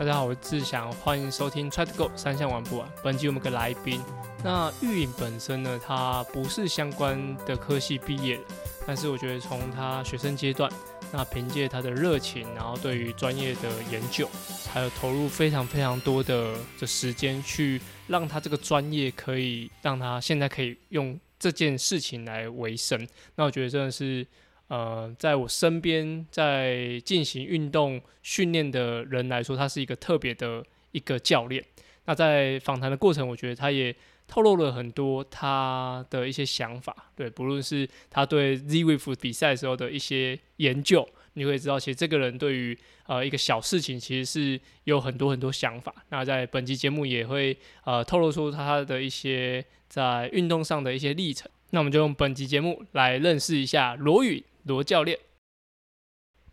大家好，我是志祥，欢迎收听 Try to Go 三项玩不完。本集我们个来宾，那玉颖本身呢，他不是相关的科系毕业的，但是我觉得从他学生阶段，那凭借他的热情，然后对于专业的研究，还有投入非常非常多的的时间，去让他这个专业可以让他现在可以用这件事情来为生。那我觉得真的是。呃，在我身边在进行运动训练的人来说，他是一个特别的一个教练。那在访谈的过程，我觉得他也透露了很多他的一些想法。对，不论是他对 Z Wave 比赛时候的一些研究，你会知道，其实这个人对于呃一个小事情，其实是有很多很多想法。那在本期节目也会呃透露出他的一些在运动上的一些历程。那我们就用本集节目来认识一下罗宇。罗教练，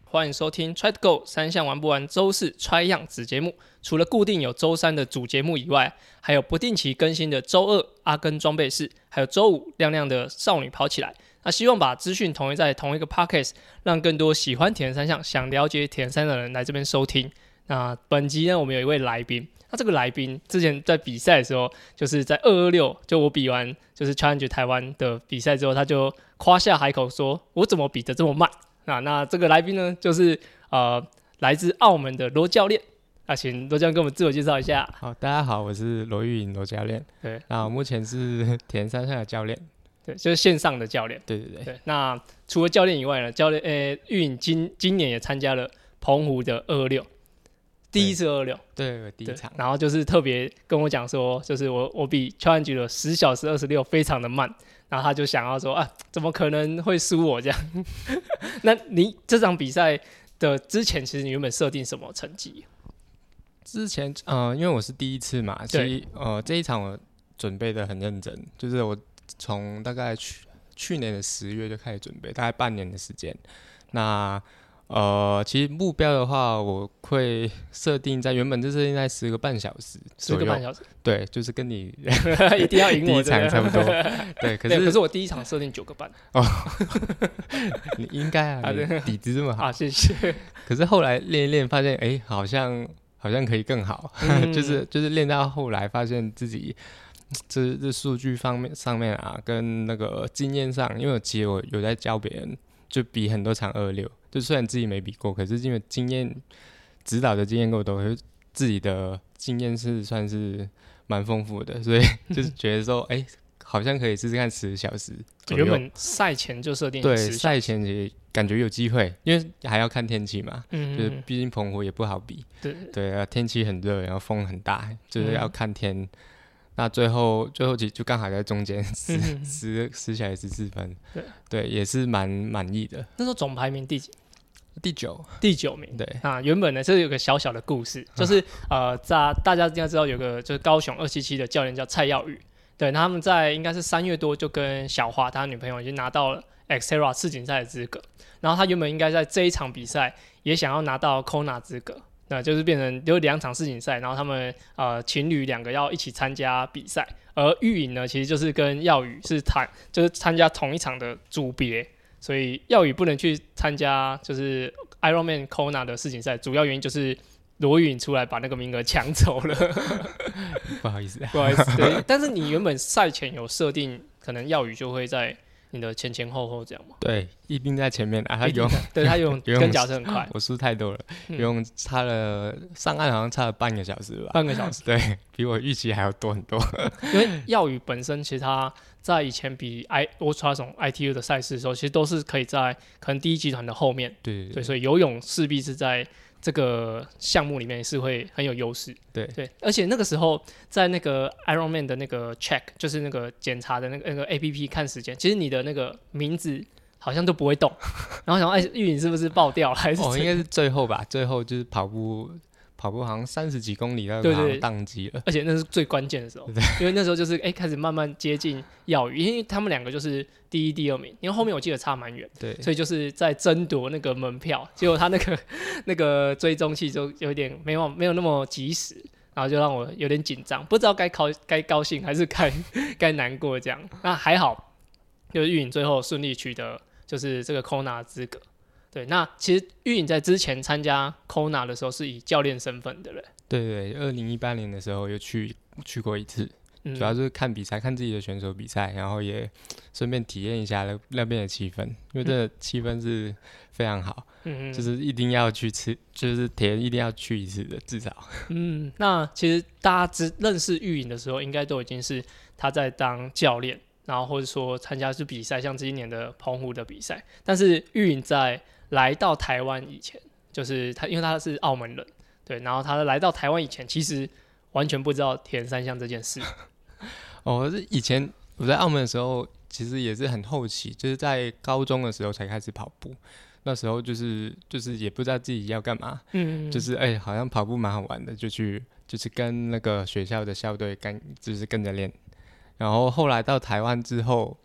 欢迎收听 Try to Go 三项玩不完周四 Try 样子节目。除了固定有周三的主节目以外，还有不定期更新的周二阿根装备室，还有周五亮亮的少女跑起来。那希望把资讯统一在同一个 Podcast，让更多喜欢铁人三项、想了解铁人三的人来这边收听。那本集呢，我们有一位来宾。那这个来宾之前在比赛的时候，就是在二二六，就我比完就是 Challenge 台湾的比赛之后，他就夸下海口说：“我怎么比的这么慢？”啊，那这个来宾呢，就是呃来自澳门的罗教练。啊请罗教练给我们自我介绍一下。好，大家好，我是罗玉颖罗教练。对，那目前是田山上的教练。对，就是线上的教练。对对对。对，那除了教练以外呢，教练呃玉颖今今年也参加了澎湖的二二六。第一次二六，对，第一场，然后就是特别跟我讲说，就是我我比乔安举的十小时二十六非常的慢，然后他就想要说啊，怎么可能会输我这样？那你这场比赛的之前，其实你原本设定什么成绩？之前，呃，因为我是第一次嘛，所以呃，这一场我准备的很认真，就是我从大概去去年的十月就开始准备，大概半年的时间，那。呃，其实目标的话，我会设定在原本就设定在十个半小时，十个半小时，对，就是跟你 一定要赢我第一场差不多，对，可是可是我第一场设定九个半。哦，你应该啊，底子这么好。啊，谢谢。可是后来练一练，发现哎，好像好像可以更好，就是就是练到后来，发现自己这这数据方面上面啊，跟那个经验上，因为其实我有在教别人，就比很多场二六。就虽然自己没比过，可是因为经验指导的经验够多，自己的经验是算是蛮丰富的，所以就是觉得说，哎，好像可以试试看十小时。原本赛前就设定对赛前也感觉有机会，因为还要看天气嘛，嗯就是毕竟澎湖也不好比，对对啊，天气很热，然后风很大，就是要看天。那最后最后就就刚好在中间十十十小时四分，对对，也是蛮满意的。那时候总排名第几？第九，第九名。对啊，原本呢，这有个小小的故事，就是呃，在大家应该知道有个就是高雄二七七的教练叫蔡耀宇，对，他们在应该是三月多就跟小华他女朋友已经拿到了 Xterra 世锦赛的资格，然后他原本应该在这一场比赛也想要拿到 Kona 资格。那就是变成有两场世锦赛，然后他们呃情侣两个要一起参加比赛，而玉影呢其实就是跟耀宇是参就是参加同一场的组别，所以耀宇不能去参加就是 Ironman Kona 的世锦赛，主要原因就是罗允出来把那个名额抢走了，不好意思，不好意思，对，但是你原本赛前有设定，可能耀宇就会在。你的前前后后这样吗？对，一定在前面啊，他游泳，对他用跟脚是很快，我输太多了，游泳差了上岸好像差了半个小时吧，半个小时，对比我预期还要多很多。因为耀宇本身其实他在以前比 I Ultra 种 ITU 的赛事的时候，其实都是可以在可能第一集团的后面，对对，所以游泳势必是在。这个项目里面是会很有优势，对对，而且那个时候在那个 Ironman 的那个 check，就是那个检查的那个那个 A P P 看时间，其实你的那个名字好像都不会动，然后想哎，玉影是不是爆掉了？还是哦，应该是最后吧，最后就是跑步。跑步好像三十几公里，然后宕机了。而且那是最关键的时候，因为那时候就是哎开始慢慢接近耀宇，因为他们两个就是第一、第二名，因为后面我记得差蛮远，对，所以就是在争夺那个门票。结果他那个 那个追踪器就有点没有没有那么及时，然后就让我有点紧张，不知道该高该高兴还是该 该难过这样。那还好，就是玉影最后顺利取得就是这个 Kona 资格。对，那其实玉颖在之前参加 Kona 的时候是以教练身份的嘞，对对，二零一八年的时候又去去过一次，嗯主要就是看比赛，看自己的选手比赛，然后也顺便体验一下那那边的气氛，因为这个气氛是非常好，嗯嗯就是一定要去吃，就是体验一定要去一次的，至少。嗯，那其实大家知认识玉颖的时候，应该都已经是他在当教练，然后或者说参加是比赛，像今年的澎湖的比赛。但是玉颖在来到台湾以前，就是他，因为他是澳门人，对，然后他来到台湾以前，其实完全不知道铁人三项这件事。哦，是以前我在澳门的时候，其实也是很后期，就是在高中的时候才开始跑步。那时候就是就是也不知道自己要干嘛，嗯，就是哎、好像跑步蛮好玩的，就去就是跟那个学校的校队跟就是跟着练。然后后来到台湾之后，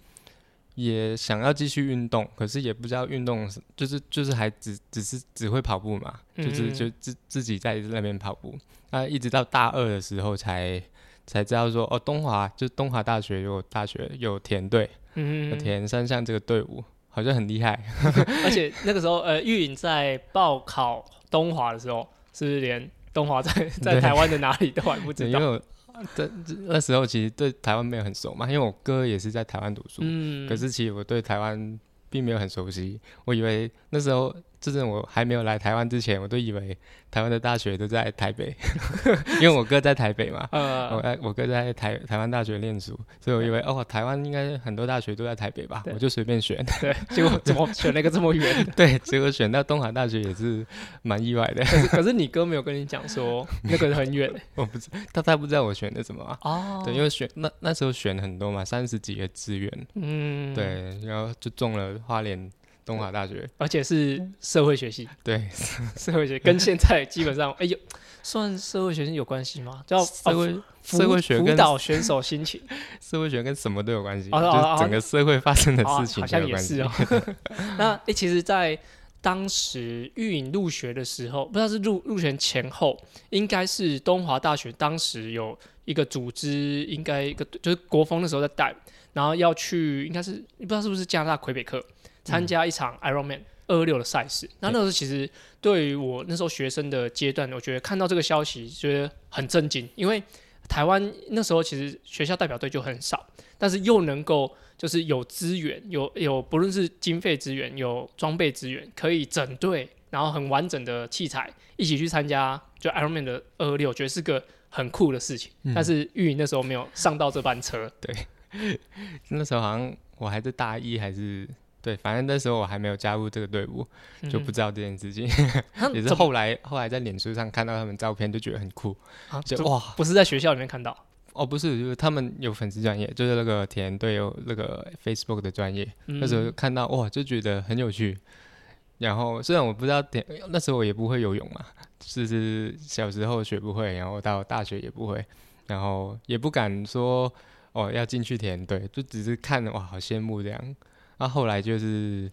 也想要继续运动，可是也不知道运动是，就是就是还只只是只会跑步嘛，就是嗯就自自己在那边跑步。那一直到大二的时候才才知道说，哦，东华就是东华大学有大学有田队，有嗯，田三项这个队伍，好像很厉害。而且那个时候，呃，玉颖在报考东华的时候，是不是连东华在 在台湾的哪里都还不对，知道？因为 我这这那时候其实对台湾没有很熟嘛，因为我哥也是在台湾读书，嗯，可是其实我对台湾并没有很熟悉。我以为那时候，就是我还没有来台湾之前，我都以为台湾的大学都在台北，因为我哥在台北嘛。我我哥在台台湾大学念书，所以我以为哦，台湾应该很多大学都在台北吧，我就随便选。对，结果怎么选了一个这么远？对，结果选到东海大学也是蛮意外的。可是可是你哥没有跟你讲说那个很远欸我不知他他不知道我选的什么啊。哦对，因为选那那时候选很多嘛，三十几个志愿，嗯，，对，然后就中了花莲东华大学，而且是社会学系，对，社会学跟现在基本上，哎呦，算社会学系有关系吗？叫社会、社会学跟辅导选手心情，社会学跟什么都有关系，就整个社会发生的哦事情好像。也是哦。那诶，其实，在当时玉影入学的时候，不知道是入入学前后，应该是东华大学当时有一个组织，应该一个就是国风那时候在带，然后要去，应该是不知道是不是加拿大魁北克参加一场 Ironman 二二六的赛事。那那时候其实对于我那时候学生的阶段，我觉得看到这个消息，觉得很震惊，因为台湾那时候其实学校代表队就很少，但是又能够就是有资源，有有不论是经费资源，有装备资源，可以整队，然后很完整的器材一起去参加就 Ironman 的二二六，我觉得是个很酷的事情。嗯但是玉颖那时候没有上到这班车，对 那时候好像我还在大一，还是对，反正那时候我还没有加入这个队伍，就不知道这件事情。也是后来后来在脸书上看到他们照片，就觉得很酷，啊 就就哇不是在学校里面看到，哦，不是，就是他们有粉丝专业，就是那个田队有那个 Facebook 的专业，那时候嗯看到哇，就觉得很有趣。然后虽然我不知道田，那时候我也不会游泳嘛，就是小时候学不会，然后到大学也不会，然后也不敢说哦要进去田队，就只是看哇好羡慕这样。那、后来就是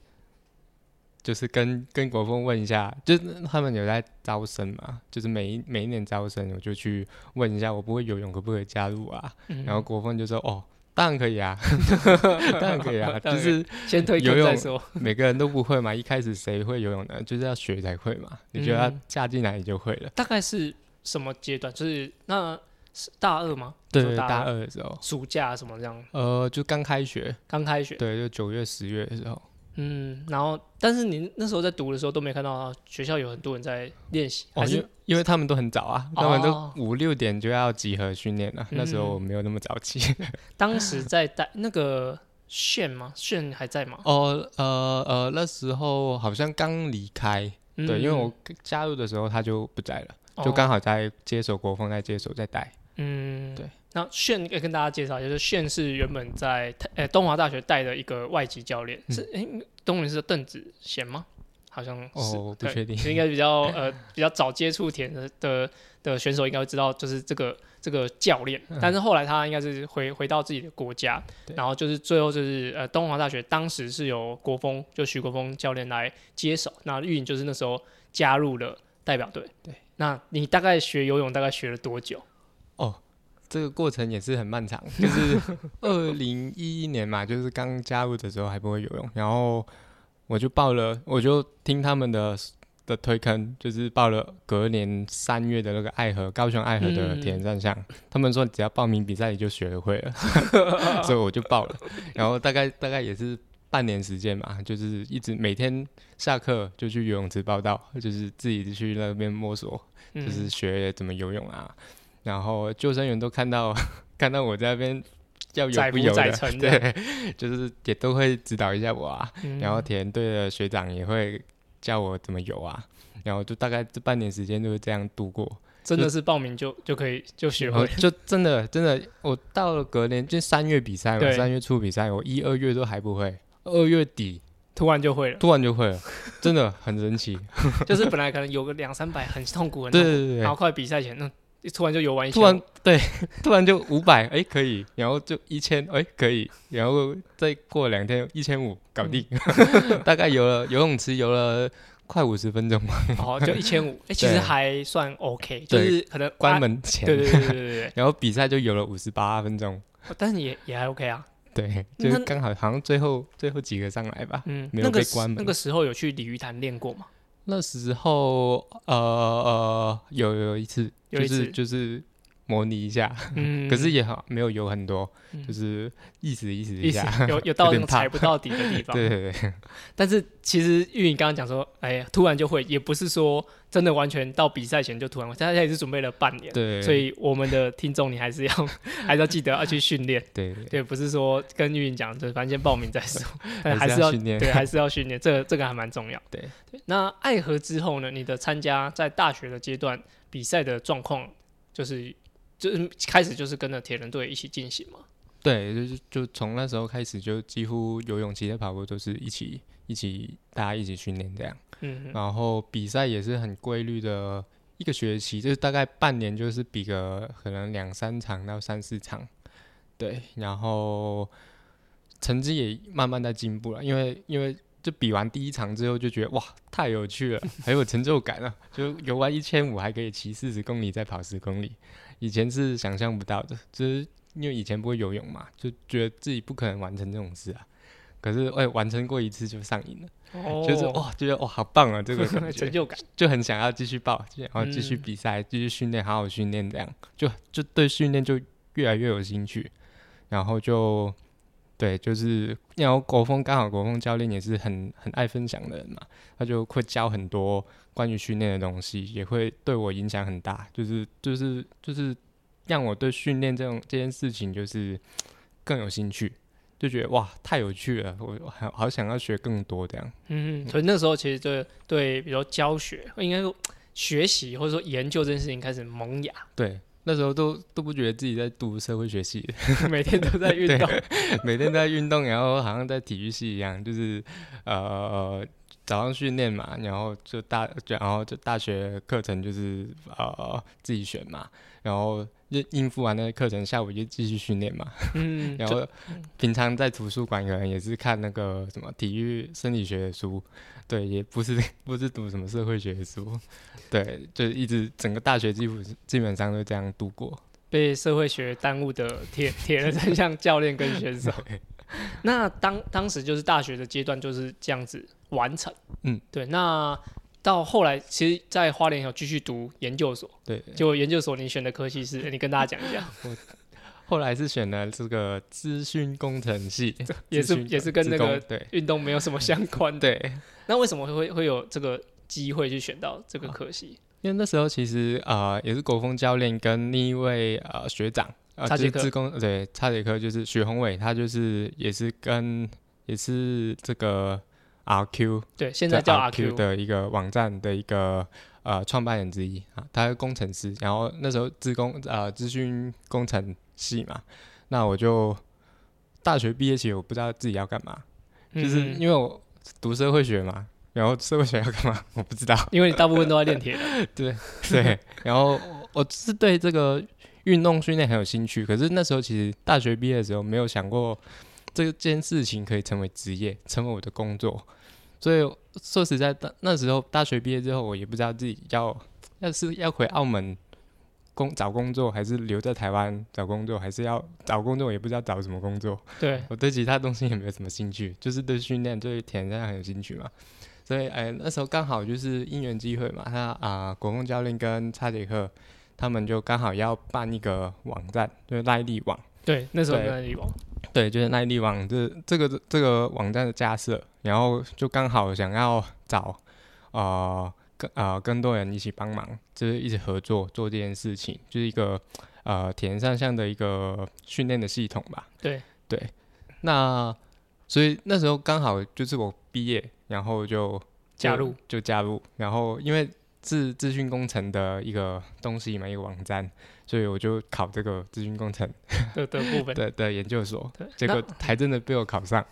就是跟跟国风问一下，就是他们有在招生嘛，就是每一每一年招生，我就去问一下我不会游泳可不可以加入啊？嗯然后国风就说哦。当然可以啊，当然可以啊，就是先推游泳再说，每个人都不会嘛，一开始谁会游泳呢？就是要学才会嘛。你觉得嗯嫁进来你就会了？大概是什么阶段？就是那是大二吗？对，说大大二的时候，暑假什么这样，呃，就刚开学，刚开学，对，就九月、十月的时候。嗯，然后但是你那时候在读的时候都没看到学校有很多人在练习，哦，还是因为他们都很早啊，他们哦都五六点就要集合训练了。那时候嗯我没有那么早起。当时在带那个炫吗？炫还在吗？哦，呃呃，那时候好像刚离开，嗯对，因为我加入的时候他就不在了，就刚，好在接手国风，在接手在带。嗯，对。那炫可以跟大家介绍一下，就是炫是原本在台呃东华大学带的一个外籍教练，是诶，东文是邓子贤吗？好像是，哦，不对确定。应该比较呃比较早接触田的的的选手应该会知道，就是这个这个教练。但是后来他应该是回回到自己的国家，对然后就是最后就是呃东华大学当时是由国风就徐国峰教练来接手，那玉颖就是那时候加入了代表队。对，那你大概学游泳大概学了多久？这个过程也是很漫长，就是二零一一年嘛，就是刚加入的时候还不会游泳，然后我就报了，我就听他们的的推坑，就是报了隔年三月的那个爱河高雄爱河的铁人三项，他们说只要报名比赛你就学会了，所以我就报了，然后大概大概也是半年时间嘛，就是一直每天下课就去游泳池报道，就是自己去那边摸索，就是学怎么游泳啊，然后救生员都看到 看到我在那边。要有不有的，对，就是也都会指导一下我啊。然后田队的学长也会教我怎么游啊。然后就大概这半年时间就是这样度过。真的是报名就就可以就学会，就真的真的，我到了隔年就三月比赛嘛，三月初比赛，我一二月都还不会，二月底突然就会了，突然就会了，真的很神奇。就是本来可能有个两三百很痛苦，很对对对，然后快比赛前那。突然就游玩一突然对，突然就五百，哎，可以，然后就一千，哎，可以，然后再过两天一千五搞定，大概游了游泳池游了快五十分钟嘛，哦，就一千五，哎，其实还算 OK，就是可能关门前，对对对对对，然后比赛就游了五十八分钟，但是也也还 OK 啊，对，就是刚好好像最后最后几个上来吧，嗯，没有被关门，那个时候有去鲤鱼潭练过吗？那时候呃呃有有一次。就是就是模拟一下，可是也好没有游很多，就是意思意思一下，有 有到那种踩不到底的地方。对对对。但是其实玉颖刚刚讲说，哎呀，突然就会，也不是说真的完全到比赛前就突然，大家也是准备了半年。对。所以我们的听众，你还是要 还是要记得要去训练。对对。不是说跟玉颖讲，就反正先报名再说，还是要训练。对，还是要训练，这个这个还蛮重要。对对。那爱河之后呢？你的参加在大学的阶段。比赛的状况就是就是开始就是跟着铁人队一起进行嘛？对，就是就从那时候开始就几乎游泳、骑车、跑步都是一起一起大家一起训练这样。嗯。然后比赛也是很规律的，一个学期就是大概半年就是比个可能两三场到三四场。对，然后成绩也慢慢在进步了，因为因为。就比完第一场之后，就觉得哇，太有趣了，很有成就感了。就游完一千五，还可以骑四十公里，再跑十公里，以前是想象不到的。就是因为以前不会游泳嘛，就觉得自己不可能完成这种事啊。可是哎，完成过一次就上瘾了，就是哇，觉得哇，好棒啊，这个 成就感，就很想要继续报，然后继续比赛，继续训练，好好训练，这样就就对训练就越来越有兴趣，然后就。对，就是然后国风刚好国风教练也是很很爱分享的人嘛，他就会教很多关于训练的东西，也会对我影响很大，就是就是就是让我对训练这种这件事情就是更有兴趣，就觉得哇太有趣了，我好好想要学更多这样。嗯，所以那时候其实对对，比如教学应该说学习或者说研究这件事情开始萌芽。对。那时候都都不觉得自己在读社会学系，每天都在运 动，每天都在运动，然后好像在体育系一样，就是呃早上训练嘛，然后就大，然后就大学课程就是呃自己选嘛，然后应应付完那些课程，下午就继续训练嘛，嗯，然后平常在图书馆可能也是看那个什么体育生理学的书。对，也不是 不是读什么社会学的书，对，就一直整个大学几乎基本上都这样度过。被社会学耽误的铁 铁人三项教练跟选手，那当当时就是大学的阶段就是这样子完成。嗯，对。那到后来，其实，在花莲有继续读研究所。对，就研究所你选的科系是，你跟大家讲一下。后来是选了这个资讯工程系，也是也是跟那个运动没有什么相关。对，那为什么会会有这个机会去选到这个科系？因为那时候其实啊，也是国风教练跟另一位呃学长啊，杰自工对，差杰科就是许宏伟，他就是也是跟也是这个 RQ 对，现在叫 RQ 的一个网站的一个呃创办人之一啊，他是工程师，然后那时候资工呃资讯工程。系嘛，那我就大学毕业前我不知道自己要干嘛，就是因为我读社会学嘛，然后社会学要干嘛 我不知道，因为你大部分都在练铁，对对，然后我是对这个运动训练很有兴趣，可是那时候其实大学毕业的时候没有想过这件事情可以成为职业，成为我的工作，所以说实在，那时候大学毕业之后，我也不知道自己要要是要回澳门。工找工作，还是留在台湾找工作，还是要找工作也不知道找什么工作。对，我对其他东西也没有什么兴趣，就是对训练、对田径很有兴趣嘛。所以，哎，那时候刚好就是因缘机会嘛，他啊，国风教练跟叉杰克他们就刚好要办一个网站，就是耐力网。对，那时候耐力网。对，就是耐力网这这个这个网站的架设，然后就刚好想要找呃更呃更多人一起帮忙，就是一起合作做这件事情，就是一个呃田上项的一个训练的系统吧。对对，那所以那时候刚好就是我毕业。然后就加入，就加入。然后因为自资讯工程的一个东西嘛，一个网站，所以我就考这个资讯工程的的部分 的的研究所。结果还真的被我考上，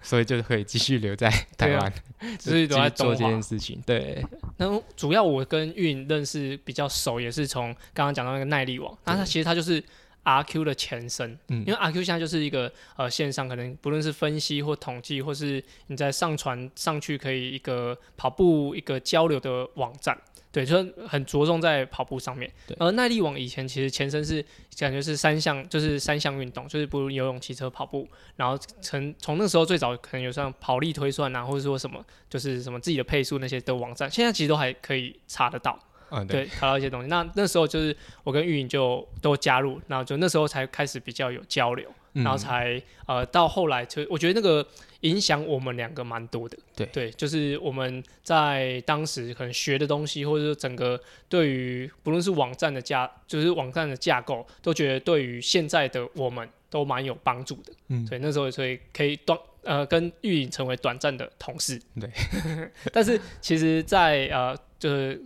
所以就可以继续留在台湾，继续在 做这件事情。对。那主要我跟运认识比较熟，也是从刚刚讲到那个耐力网。那它其实它就是。R Q 的前身，因为 R Q 现在就是一个呃线上，可能不论是分析或统计，或是你在上传上去可以一个跑步一个交流的网站，对，就很着重在跑步上面。而耐力网以前其实前身是感觉是三项，就是三项运动，就是不如游泳、骑车、跑步。然后从从那时候最早可能有像跑力推算啊，或者说什么就是什么自己的配速那些的网站，现在其实都还可以查得到。嗯，对，查到一些东西。那那时候就是我跟玉颖就都加入，然后就那时候才开始比较有交流，然后才呃到后来就我觉得那个影响我们两个蛮多的。对对，就是我们在当时可能学的东西，或者说整个对于不论是网站的架，就是网站的架构，都觉得对于现在的我们都蛮有帮助的。嗯，所以那时候所以可以短呃跟玉颖成为短暂的同事。对，但是其实，在呃就是。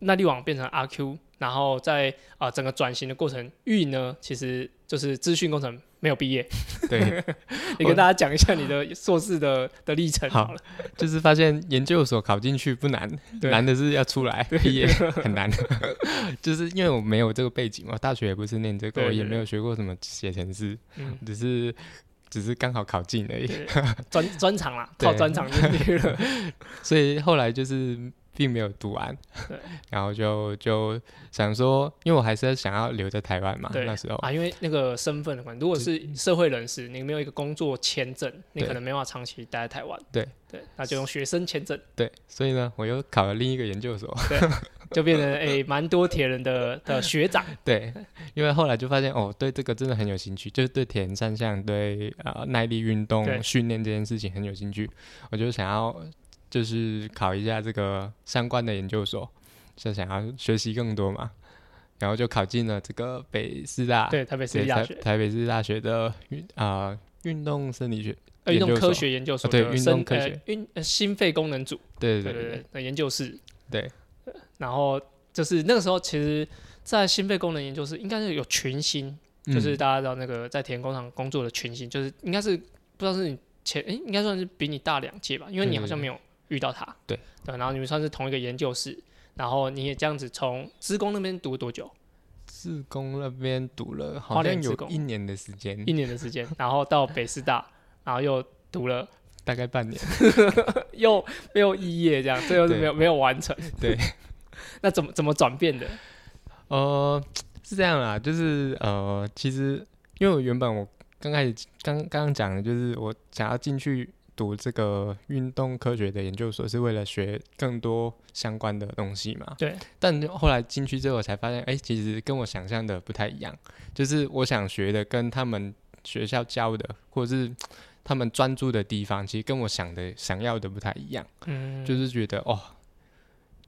那力网变成阿 Q 然后在啊整个转型的过程，玉呢其实就是资讯工程没有毕业。对，你跟大家讲一下你的硕士的的历程好了。就是发现研究所考进去不难，难的是要出来毕业很难。就是因为我没有这个背景嘛，大学也不是念这个，也没有学过什么写程式，只是只是刚好考进而已。专专长啦，靠专长进去了。所以后来就是。并没有读完，然后就就想说，因为我还是想要留在台湾嘛，那时候。啊，因为那个身份的关系，如果是社会人士，你没有一个工作签证，你可能没办法长期待在台湾，对。对，那就用学生签证，对，所以呢，我又考了另一个研究所，对，就变成诶 蛮多铁人的的学长，对，因为后来就发现哦，对这个真的很有兴趣，就是对铁人三项，对啊耐力运动训练这件事情很有兴趣，我就想要。就是考一下这个相关的研究所，就想要学习更多嘛，然后就考进了这个北师大，对台北师大学，台北师大学的运啊运动生理学、运动科学研究所，对运动科学。运心肺功能组，对对对的研究室，对，然后就是那个时候，其实，在心肺功能研究室应该是有群星，就是大家知道那个在田工厂工作的群星，就是应该是不知道是你前诶，应该算是比你大两届吧，因为你好像没有。遇到他，对对，然后你们算是同一个研究室，然后你也这样子从职工那边读多久？资工那边读了好像有一年的时间，一年的时间，然后到北师大，然后又读了大概半年，又没有肄业这样，最后是没有没有完成。对，那怎么怎么转变的？呃，是这样啦，就是呃，其实因为我原本我刚开始刚刚刚讲的就是我想要进去。读这个运动科学的研究所是为了学更多相关的东西嘛？对。但后来进去之后，才发现，哎，其实跟我想象的不太一样。就是我想学的，跟他们学校教的，或者是他们专注的地方，其实跟我想的、想要的不太一样。嗯。就是觉得，哦，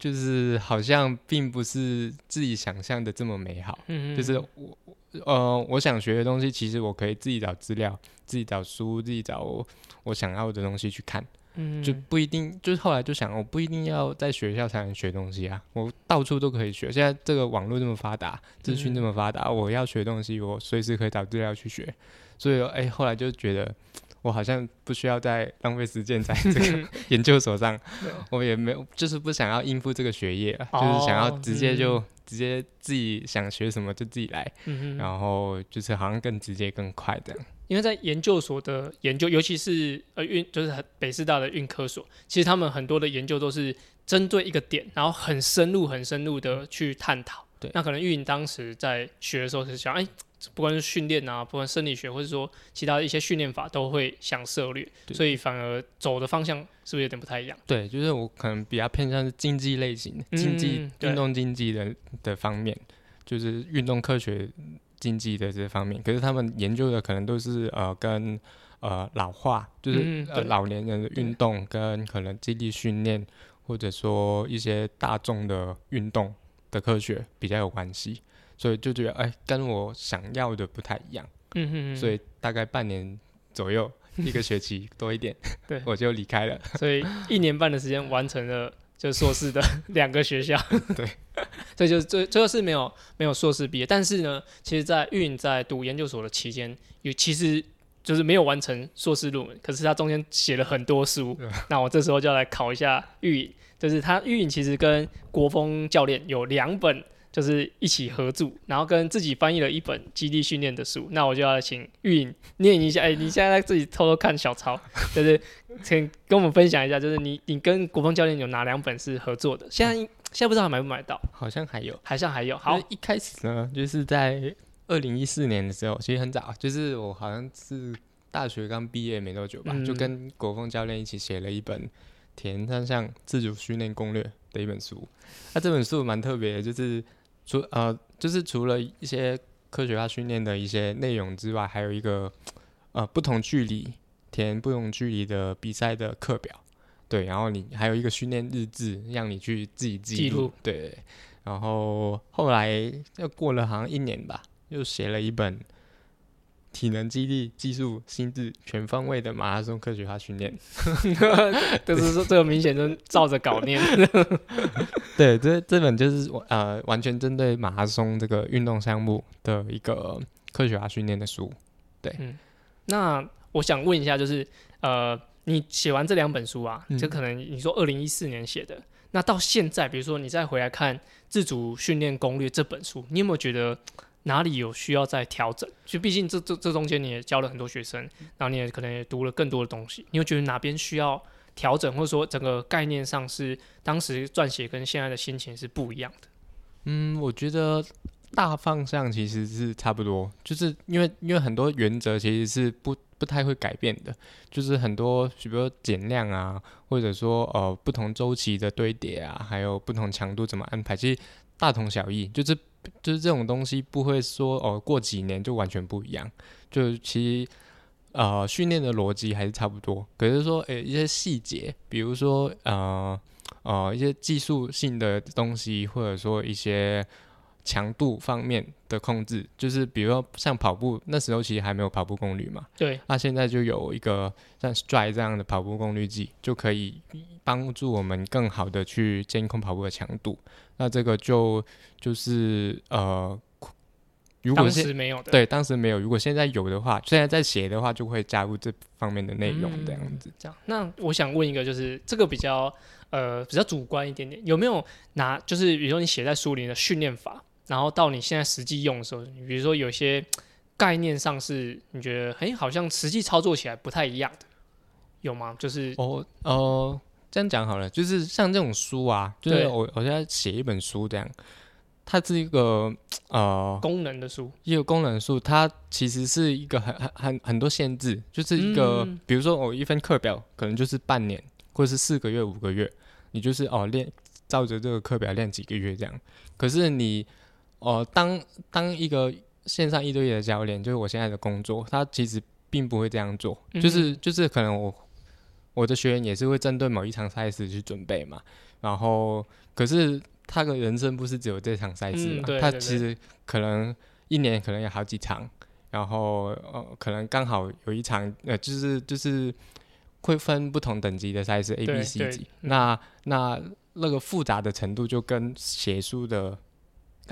就是好像并不是自己想象的这么美好。嗯就是我，呃，我想学的东西，其实我可以自己找资料。自己找书，自己找我想要的东西去看，嗯，就不一定。就是后来就想，我不一定要在学校才能学东西啊，我到处都可以学。现在这个网络这么发达，资讯这么发达，我要学东西，我随时可以找资料去学。所以，哎，后来就觉得我好像不需要再浪费时间在这个 研究所上，我也没有，就是不想要应付这个学业，就是想要直接就直接自己想学什么就自己来，然后就是好像更直接更快这样。因为在研究所的研究，尤其是呃运，就是北师大的运科所，其实他们很多的研究都是针对一个点，然后很深入、很深入的去探讨。对。那可能玉颖当时在学的时候是想，哎、不管是训练啊，不管生理学，或者说其他的一些训练法，都会想涉略，所以反而走的方向是不是有点不太一样？对，就是我可能比较偏向是竞技类型的，嗯竞技对运动竞技的的方面，就是运动科学竞技的这方面。可是他们研究的可能都是呃跟呃老化，就是、呃老年人的运动跟可能肌力训练，或者说一些大众的运动的科学比较有关系。所以就觉得哎，跟我想要的不太一样，嗯哼哼，所以大概半年左右，一个学期多一点，对。我就离开了。所以一年半的时间完成了就硕士的 两个学校，对，所以就最最后是没有没有硕士毕业，但是呢，其实，在玉颖在读研究所的期间，有其实就是没有完成硕士论文，可是他中间写了很多书，那我这时候就要来考一下玉影，就是他玉影其实跟国风教练有两本。就是一起合著，然后跟自己翻译了一本基地训练的书。那我就要请玉颖念一下。哎、你现在自己偷偷看小抄，就是请跟我们分享一下，就是你你跟国风教练有哪两本是合作的？现在现在不知道还买不买到，好像还有。好像还有。好，一开始呢，就是在二零一四年的时候，其实很早，就是我好像是大学刚毕业没多久吧，嗯就跟国风教练一起写了一本《田三项自主训练攻略》的一本书。那这本书蛮特别的，就是除呃，就是除了一些科学化训练的一些内容之外，还有一个呃不同距离填不同距离的比赛的课表。对，然后你还有一个训练日志，让你去自己记录。对，然后后来又过了好像一年吧，又写了一本体能、肌力、技术、心智全方位的马拉松科学化训练。就是说这个明显就是照着稿念。对，这这本就是呃完全针对马拉松这个运动项目的一个科学化训练的书。对，嗯那我想问一下，就是呃，你写完这两本书啊，嗯就可能你说二零一四年写的，那到现在，比如说你再回来看《自主训练攻略》这本书，你有没有觉得哪里有需要再调整？就毕竟这这这中间你也教了很多学生，然后你也可能也读了更多的东西，你有觉得哪边需要调整，或者说整个概念上是当时撰写跟现在的心情是不一样的？嗯，我觉得大方向其实是差不多，就是因为因为很多原则其实是不不太会改变的，就是很多比如说减量啊，或者说呃不同周期的堆叠啊，还有不同强度怎么安排，其实大同小异，就是就是这种东西不会说哦过几年就完全不一样，就是其实。呃，训练的逻辑还是差不多，可是说，诶、一些细节，比如说，呃，呃，一些技术性的东西，或者说一些强度方面的控制，就是比如说像跑步，那时候其实还没有跑步功率嘛，对，那现在就有一个像 Stride 这样的跑步功率计，就可以帮助我们更好的去监控跑步的强度。那这个就就是呃，如果当是时没有的。对当时没有，如果现在有的话，现在在写的话，就会加入这方面的内容，这样子。这样，那我想问一个，就是这个比较呃比较主观一点点，有没有拿就是比如说你写在书里的训练法，然后到你现在实际用的时候，你比如说有些概念上是你觉得哎好像实际操作起来不太一样的，有吗？就是哦哦，这样讲好了，就是像这种书啊，就是我我现在写一本书这样，它是一个呃功能的书，一个功能书，它其实是一个很很很很多限制，就是一个、嗯。比如说我一份课表可能就是半年或者是四个月五个月，你就是哦练照着这个课表练几个月这样，可是你哦当当一个线上一对一的教练，就是我现在的工作，他其实并不会这样做，就是嗯就是可能我我的学员也是会针对某一场赛事去准备嘛，然后可是他的人生不是只有这场赛事嘛，他其实可能一年可能有好几场，然后呃可能刚好有一场呃就是就是会分不同等级的赛事 A、B、C 级，嗯。那那那个复杂的程度就跟写书的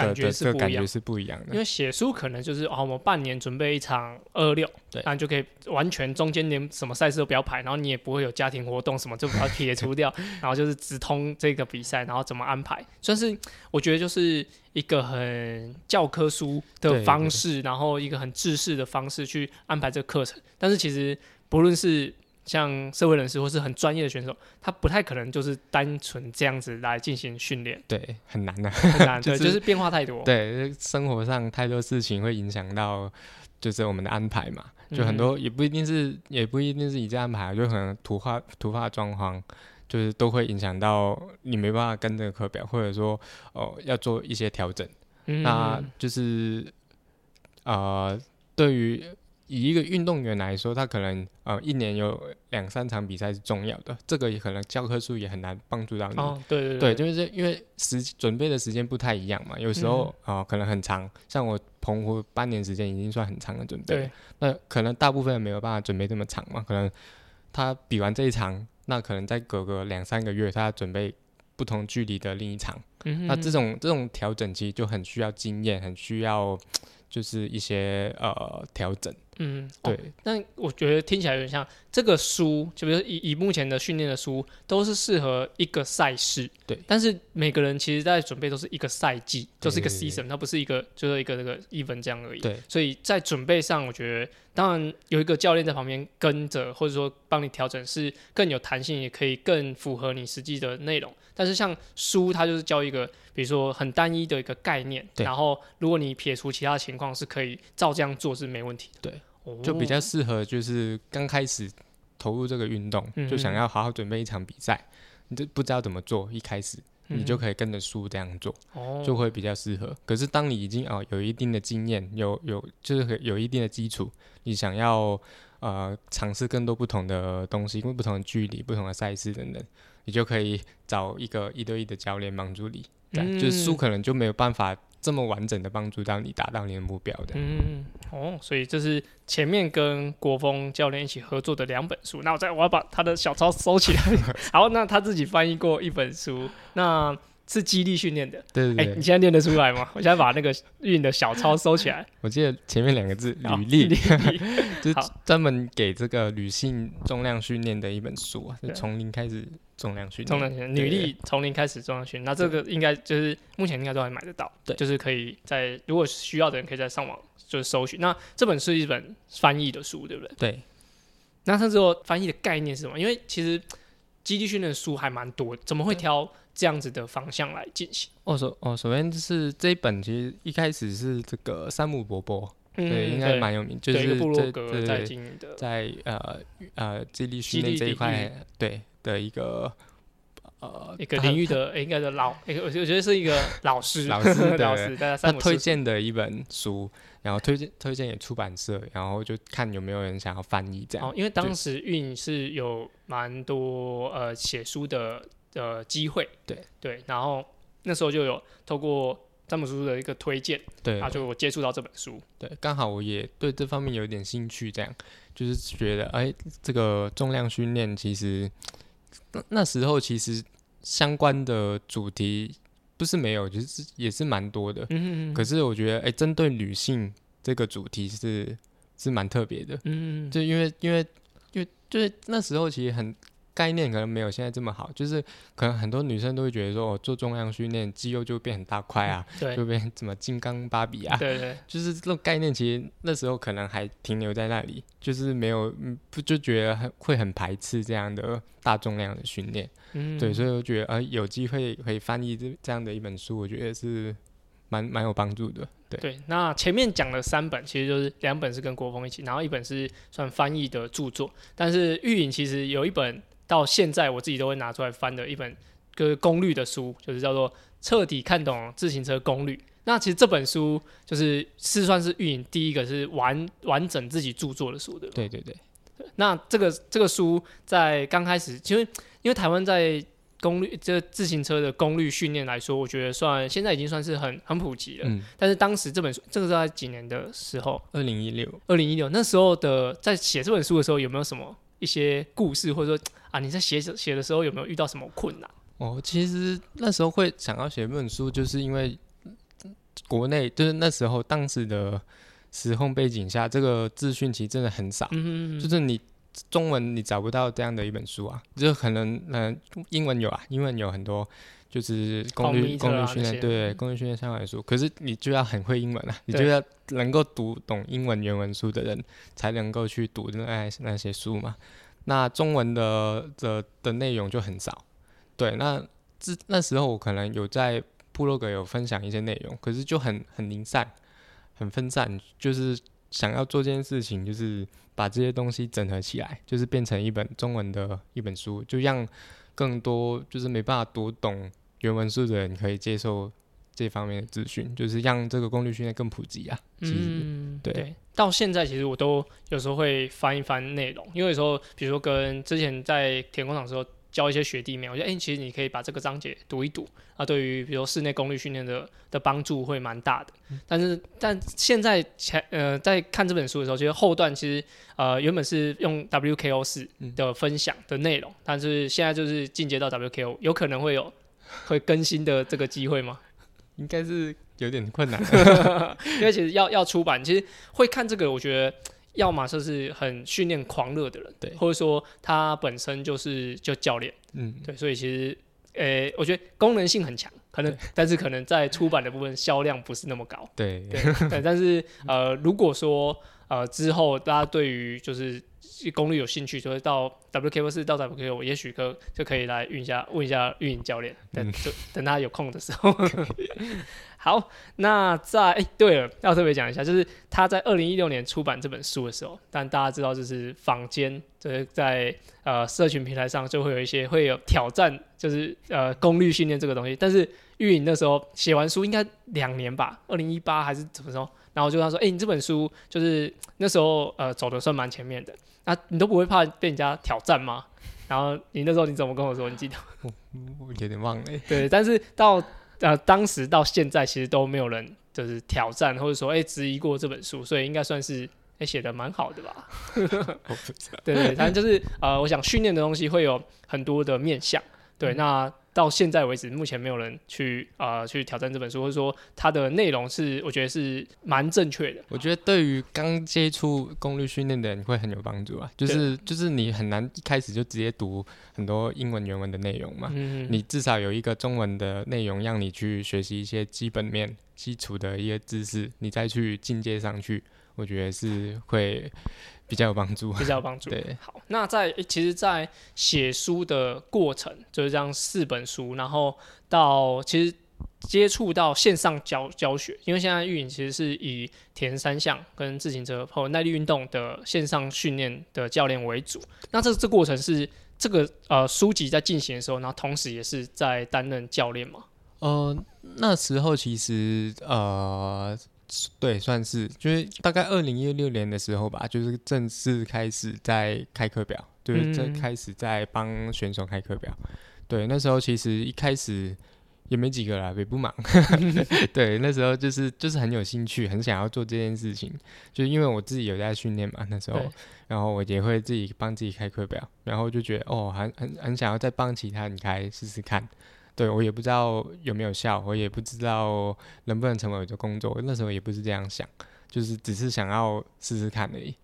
感觉是不一样。感觉是不一样的因。为写书可能就是哦，我们半年准备一场二六，对那你就可以完全中间连什么赛事都不要排，然后你也不会有家庭活动什么就把它撇除掉，然后就是直通这个比赛，然后怎么安排，算是我觉得就是一个很教科书的方式，然后一个很制式的方式去安排这个课程。但是其实不论是像社会人士或是很专业的选手，他不太可能就是单纯这样子来进行训练，对，很难的、很难，就 对，就是变化太多，对，生活上太多事情会影响到，就是我们的安排嘛。就很多也不一定是，也不一定是你这安排，就可能突发突发状况，就是都会影响到你没办法跟这个课表，或者说哦要做一些调整。嗯，那就是呃，对于以一个运动员来说，他可能呃一年有两三场比赛是重要的，这个也可能教科书也很难帮助到你。哦，对对对，就是因为时准备的时间不太一样嘛，有时候嗯。啊、呃可能很长，像我澎湖半年时间已经算很长的准备对，那可能大部分人没有办法准备这么长嘛，可能他比完这一场，那可能再隔个两三个月，他要准备不同距离的另一场，那这种这种调整其实就很需要经验，很需要 就是一些呃调整，嗯，对，哦那我觉得听起来有点像这个书，就比如以以目前的训练的书，都是适合一个赛事。对但是每个人其实在准备都是一个赛季，就是一个 season，它不是一个就是一个那个 even 这样而已。对，所以在准备上，我觉得当然有一个教练在旁边跟着，或者说帮你调整，是更有弹性，也可以更符合你实际的内容。但是像书，它就是教一个，比如说很单一的一个概念，对然后如果你撇除其他情况，是可以照这样做是没问题的。对哦，就比较适合就是刚开始投入这个运动，就想嗯要好好准备一场比赛，你就不知道怎么做，一开始你就可以跟着书这样做，哦，就会比较适合。可是当你已经哦有一定的经验，有有就是有一定的基础，你想要呃尝试更多不同的东西，因为不同的距离、不同的赛事等等，你就可以找一个一对一的教练帮助你。这样、就是书嗯可能就没有办法这么完整的帮助到你达到你的目标的。嗯，哦，所以这是前面跟国风教练一起合作的两本书。那我再我要把他的小抄收起来。好，那他自己翻译过一本书，那是激励训练的。哎、对对对，你现在念得出来吗？我现在把那个运的小抄收起来。我记得前面两个字履历，就是专门给这个女性重量训练的一本书啊，就从零开始重量训重量练。训练，女力从零开始重量训练。那这个应该就是目前应该都还买得到，对就是可以在如果需要的人可以在上网就是搜寻。那这本是一本翻译的书，对不对？对，那它之后翻译的概念是什么？因为其实基地训练的书还蛮多，怎么会挑这样子的方向来进行？哦首哦首先就是这一本其实一开始是这个山姆伯伯，对，应该蛮有名，就是对一个部落格在经营的。在呃呃激励激励训练这一块对的一个呃一个他领域的，诶应该是老，一个我觉得是一个 老师，老师对老师，大家他推荐的一本书，然后推荐推荐给出版社，然后就看有没有人想要翻译这样。哦，因为当时运是有蛮多呃写书的呃机会，对。对，然后那时候就有透过詹姆叔叔的一个推荐，对。啊，就我接触到这本书，对，刚好我也对这方面有点兴趣，这样。就是觉得，哎，这个重量训练其实那那时候其实相关的主题不是没有，就是也是蛮多的。嗯可是我觉得，哎，针对女性这个主题是是蛮特别的，嗯，就因为因为因为就是那时候其实很概念可能没有现在这么好，就是可能很多女生都会觉得说，哦，做重量训练肌肉就会变很大块啊，对。就变什么金刚芭比啊，对对，就是这种概念，其实那时候可能还停留在那里，就是没有，嗯不就觉得很会很排斥这样的大重量的训练，嗯，对，所以我觉得，呃，有机会可以翻译这这样的一本书，我觉得是蛮蛮有帮助的，对，对，那前面讲了三本，其实就是两本是跟国风一起，然后一本是算翻译的著作。但是玉影其实有一本到现在我自己都会拿出来翻的一本就是功率的书，就是叫做《彻底看懂自行车功率》。那其实这本书就是是算是运营第一个是完完整自己著作的书，对不对？对对对，那这个这个书在刚开始，其实因为台湾在功率这自行车的功率训练来说，我觉得算现在已经算是很很普及了。嗯，但是当时这本书，这个是在几年的时候，二零一六，二零一六那时候的，在写这本书的时候，有没有什么一些故事，或者说啊，你在写写的时候有没有遇到什么困难？哦，其实那时候会想要写这本书，就是因为国内就是那时候当时的时空背景下，这个资讯其实真的很少，嗯，就是你中文你找不到这样的一本书啊，就可能嗯、呃英文有啊，英文有很多就是功率、功率训练，对功率训练相关的书，可是你就要很会英文啊，你就要能够读懂英文原文书的人才能够去读那那些书嘛。那中文的的的内容就很少。对，那这那时候我可能有在部落格有分享一些内容，可是就很很零散，很分散，就是想要做这件事情，就是把这些东西整合起来，就是变成一本中文的一本书，就让更多就是没办法读懂原文书的人可以接受这方面的资讯，就是让这个功率训练更普及啊。其实，嗯，对对，到现在其实我都有时候会翻一翻内容，因为有时候比如说跟之前在田工厂的时候教一些学弟妹，我觉得哎、其实你可以把这个章节读一读啊，对于比如说室内功率训练的的帮助会蛮大的。但是但现在前呃在看这本书的时候，其实后段其实呃原本是用 WKO 四的分享的内容，但是现在就是进阶到 WKO，有可能会有会更新的这个机会吗？应该是有点困难。因为其实要要出版，其实会看这个，我觉得要么就是很训练狂热的人，对或者说他本身就是就教练，嗯，对，所以其实，呃，我觉得功能性很强，可能，但是可能在出版的部分销量不是那么高，对，对，对，但是呃，如果说呃之后大家对于就是功率有兴趣，就会到 WK 四到 WK 也许可就可以来运一下问一下运营教练，等、就等他有空的时候。好，那在哎、对了，要特别讲一下，就是他在二零一六年出版这本书的时候，但大家知道，就是坊间就是在呃社群平台上就会有一些会有挑战，就是呃功率训练这个东西。但是运营那时候写完书应该两年吧，二零一八还是怎么说？然后就他说，哎、你这本书就是那时候呃走的算蛮前面的，那你都不会怕被人家挑战吗？然后你那时候你怎么跟我说？你记得？我有点忘了欸。对，但是到呃当时到现在，其实都没有人就是挑战或者说哎质疑过这本书，所以应该算是哎写的蛮好的吧。对对，反正就是呃，我想训练的东西会有很多的面向。对，那到现在为止，目前没有人去呃去挑战这本书，或者说它的内容是我觉得是蛮正确的。我觉得对于刚接触功率训练的人会很有帮助啊，就是就是你很难一开始就直接读很多英文原文的内容嘛，嗯，你至少有一个中文的内容让你去学习一些基本面、基础的一些知识，你再去进阶上去，我觉得是会比较有帮助。比较有帮助。对，好，那在其实，在写书的过程，就是这样四本书，然后到其实接触到线上教教学，因为现在运营其实是以田三项跟自行车还有耐力运动的线上训练的教练为主。那这这过程是这个呃书籍在进行的时候，然后同时也是在担任教练嘛？呃，那时候其实呃，对，算是就是大概二零一六年的时候吧，就是正式开始在开课表，就是在嗯开始在帮选手开课表。对，那时候其实一开始也没几个啦，也不忙。对，那时候就是就是很有兴趣，很想要做这件事情，就是因为我自己有在训练嘛，那时候，然后我也会自己帮自己开课表，然后就觉得哦，很很很想要再帮其他人开试试看。对我也不知道有没有效，我也不知道能不能成为我的工作，那时候也不是这样想，就是只是想要试试看而已。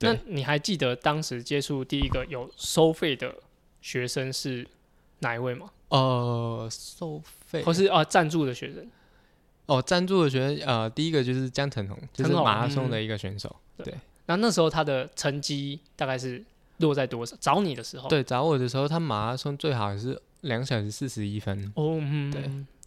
那你还记得当时接触第一个有收费的学生是哪一位吗？呃，收费或是啊赞助的学生？哦，赞助的学生，呃，第一个就是江腾宏，就是马拉松嗯的一个选手。对那那时候他的成绩大概是落在多少？找你的时候，，对，找我的时候，他马拉松最好是两小时四十一分，哦，嗯，对。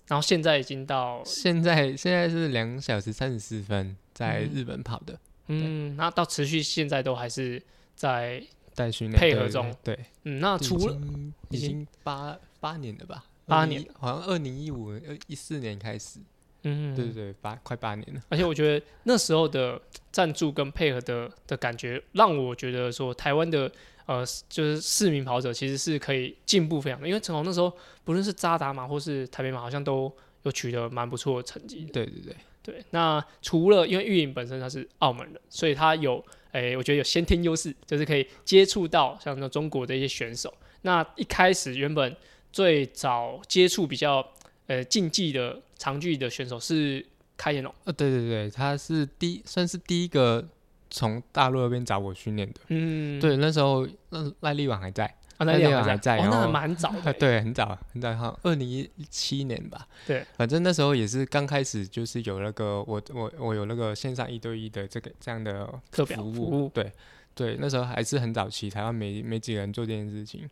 然后现在已经到，现在现在是两小时三十四分，在嗯日本跑的。嗯，那到持续现在都还是在，在训练配合中。对，嗯，那除了经已已经经八八年了吧？20八年，好像二零一五、呃一四年开始，嗯，对对对，八快八年了。而且我觉得那时候的赞助跟配合的的感觉，让我觉得说台湾的呃，就是市民跑者其实是可以进步非常的，因为陈红那时候不论是扎达马或是台北马，好像都有取得蛮不错的成绩的。对对对，对，那除了因为玉颖本身他是澳门人，所以他有诶、我觉得有先天优势，就是可以接触到像那中国的一些选手。那一开始原本最早接触比较呃竞技的长距离的选手是开眼龙，呃，对对对，他是第算是第一个从大陆那边找我训练的。嗯，对，那时候那赖力王还在，啊，那那两个两个还在哦，那还蛮早的啊，对，很早很早，好像二零一七年吧。对，反正那时候也是刚开始，就是有那个我我我有那个线上一对一的这个这样的课表服服务对，对，那时候还是很早期，台湾没没几个人做这件事情，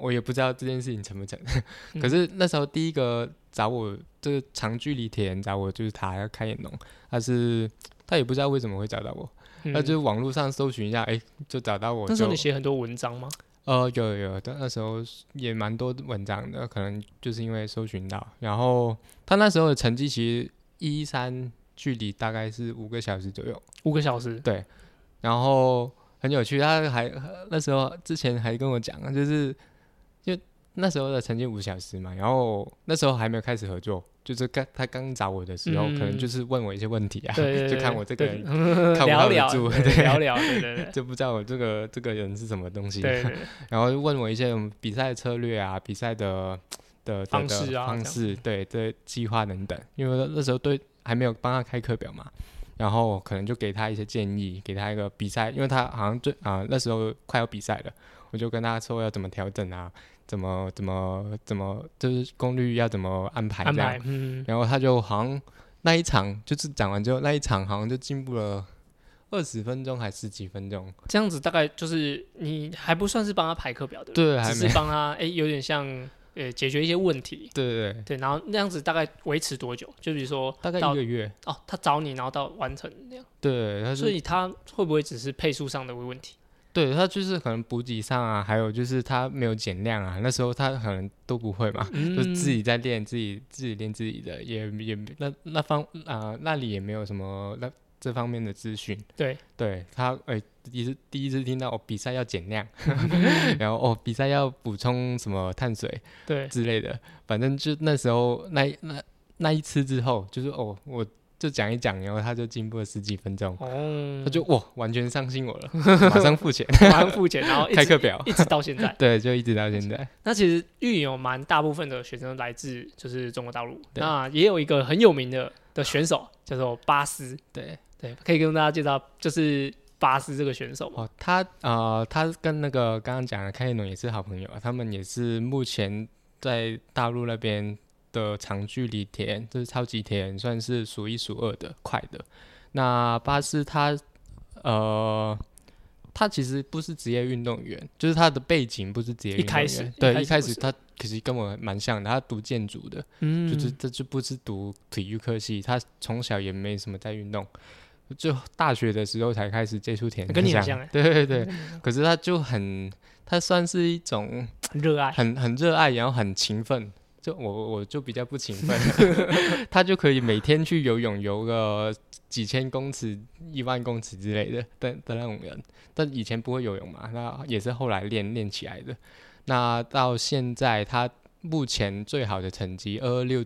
我也不知道这件事情成不成。可是那时候第一个找我就是长距离铁人找我就是他，要开眼龙，他是他也不知道为什么会找到我，他就网络上搜寻一下，哎，就找到我。那时候你写很多文章吗？呃，有有有，但那时候也蛮多文章的，可能就是因为搜寻到。然后他那时候的成绩其实一三距离大概是五个小时左右，五个小时，对，然后。很有趣，他还那时候之前还跟我讲，就是就那时候的曾经五小时嘛，然后那时候还没有开始合作，就是刚他刚找我的时候，可能就是问我一些问题啊，就看我这个人 靠不靠得住，聊聊，对对对，就不知道我这个这个人是什么东西，对，然后问我一些比赛策略啊，比赛的的方式啊，方式，对对，计划等等，因为那时候对还没有帮他开课表嘛。然后可能就给他一些建议，给他一个比赛，因为他好像最啊那时候快要比赛了，我就跟他说要怎么调整啊，怎么怎么怎么就是功率要怎么安排这样，然后他就好像那一场就是讲完之后那一场好像就进步了二十分钟还是几分钟，这样子大概就是你还不算是帮他排课表的，对，还是帮他哎有点像。呃，解决一些问题，对对对，对，然后那样子大概维持多久？就比如说大概一个月。哦，他找你，然后到完成那样，对，所以他会不会只是配速上的问题？对他就是可能补给上啊，还有就是他没有减量啊，那时候他可能都不会嘛，就自己在练，自己自己练自己的，也也那那方啊那里也没有什么那。这方面的资讯，对，对他，哎，第一次第一次听到哦，比赛要减量，然后哦，比赛要补充什么碳水，对。之类的，反正就那时候那那那一次之后，就是哦，我就讲一讲，然后他就进步了十几分钟，哦，他就哇，完全相信我了，马上付钱，马上付钱，然后 开课表，一直到现在，对，就一直到现在。那其实育影有蛮大部分的学生来自就是中国大陆，那也有一个很有名的的选手叫做巴斯，对。对，可以跟大家介绍，就是巴斯这个选手哦，他呃，他跟那个刚刚讲的开彦龙也是好朋友啊，他们也是目前在大陆那边的长距离田，就是超级田，算是数一数二的快的。那巴斯他呃，他其实不是职业运动员，就是他的背景不是职业运动员，对，一开始他其实跟我蛮像的，他读建筑的，嗯，就是这就不是读体育科系，他从小也没什么在运动。就大学的时候才开始接触田跟你很像，对对对。可是他就很，他算是一种热爱，很很热爱，然后很勤奋。就我我就比较不勤奋，他就可以每天去游泳，游个几千公尺、一万公尺之类的的的那种人。但以前不会游泳嘛，那也是后来练练起来的。那到现在，他目前最好的成绩，二二六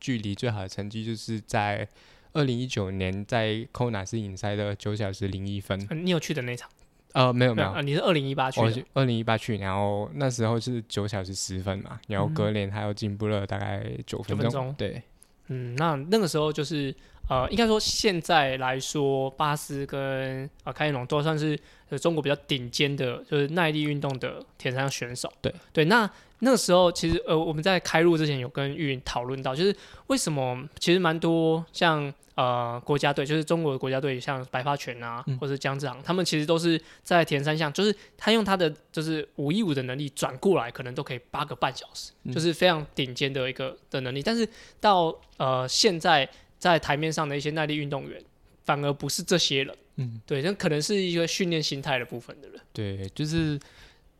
距离最好的成绩，就是在。二零一九年在科纳斯影赛的九小时零一分，你有去的那场？呃，没有没有，你是二零一八去的。二零一八去，然后那时候是九小时十分嘛，然后隔年他又进步了大概九分钟。对，嗯，那那个时候就是呃，应该说现在来说，巴斯跟啊开龙都算是中国比较顶尖的，就是耐力运动的田山选手。对对，那那个时候其实呃，我们在开录之前有跟玉云讨论到，就是为什么其实蛮多像。呃，国家队就是中国的国家队，像白发拳啊，或者姜志航，他们其实都是在田三项，就是他用他的就是五一五的能力转过来，可能都可以八个半小时，就是非常顶尖的一个的能力。但是到呃现在在台面上的一些耐力运动员，反而不是这些人。嗯，对，那可能是一个训练心态的部分的人。对，就是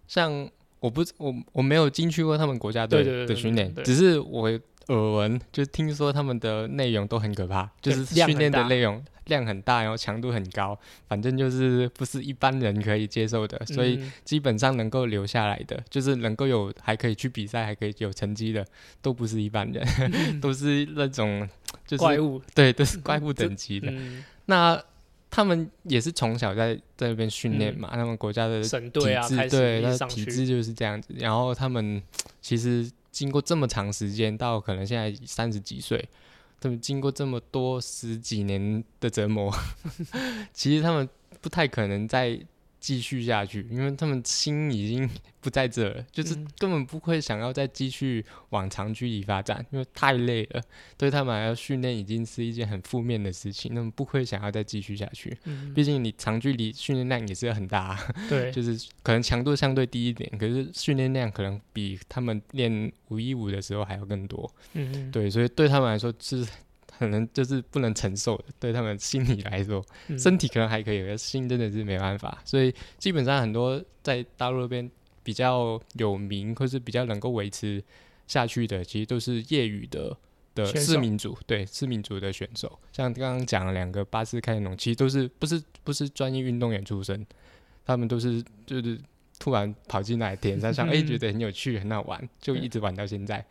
像我不我我没有进去过他们国家队的训练，只是我。耳闻就听说他们的内容都很可怕，就是训练的内容量很大，然后强度很高，反正就是不是一般人可以接受的。所以基本上能够留下来的，就是能够有还可以去比赛，还可以有成绩的，都不是一般人，都是那种就是怪物，对，都是怪物等级的。那他们也是从小在在那边训练嘛，他们国家的省队啊，对，那体制就是这样子。然后他们 其实。经过这么长时间，到可能现在三十几岁，他们经过这么多十几年的折磨，其实他们不太可能再继续下去，因为他们心已经 不在这了，就是嗯根本不会想要再继续往长距离发展，因为太累了，对他们来说训练已经是一件很负面的事情，那么不会想要再继续下去。嗯，毕竟你长距离训练量也是很大啊，对，就是可能强度相对低一点，可是训练量可能比他们练五一五的时候还要更多。嗯嗯，对，所以对他们来说是可能就是不能承受的，对他们心理来说，嗯身体可能还可以，可是心真的是没办法。所以基本上很多在大陆那边比较有名或是比较能够维持下去的，其实都是业余的。的市民组对市民组的选手，像刚刚讲了两个巴斯开农，其实都是不是不是专业运动员出身，他们都是就是突然跑进来田山上，哎、嗯觉得很有趣很好玩，就一直玩到现在。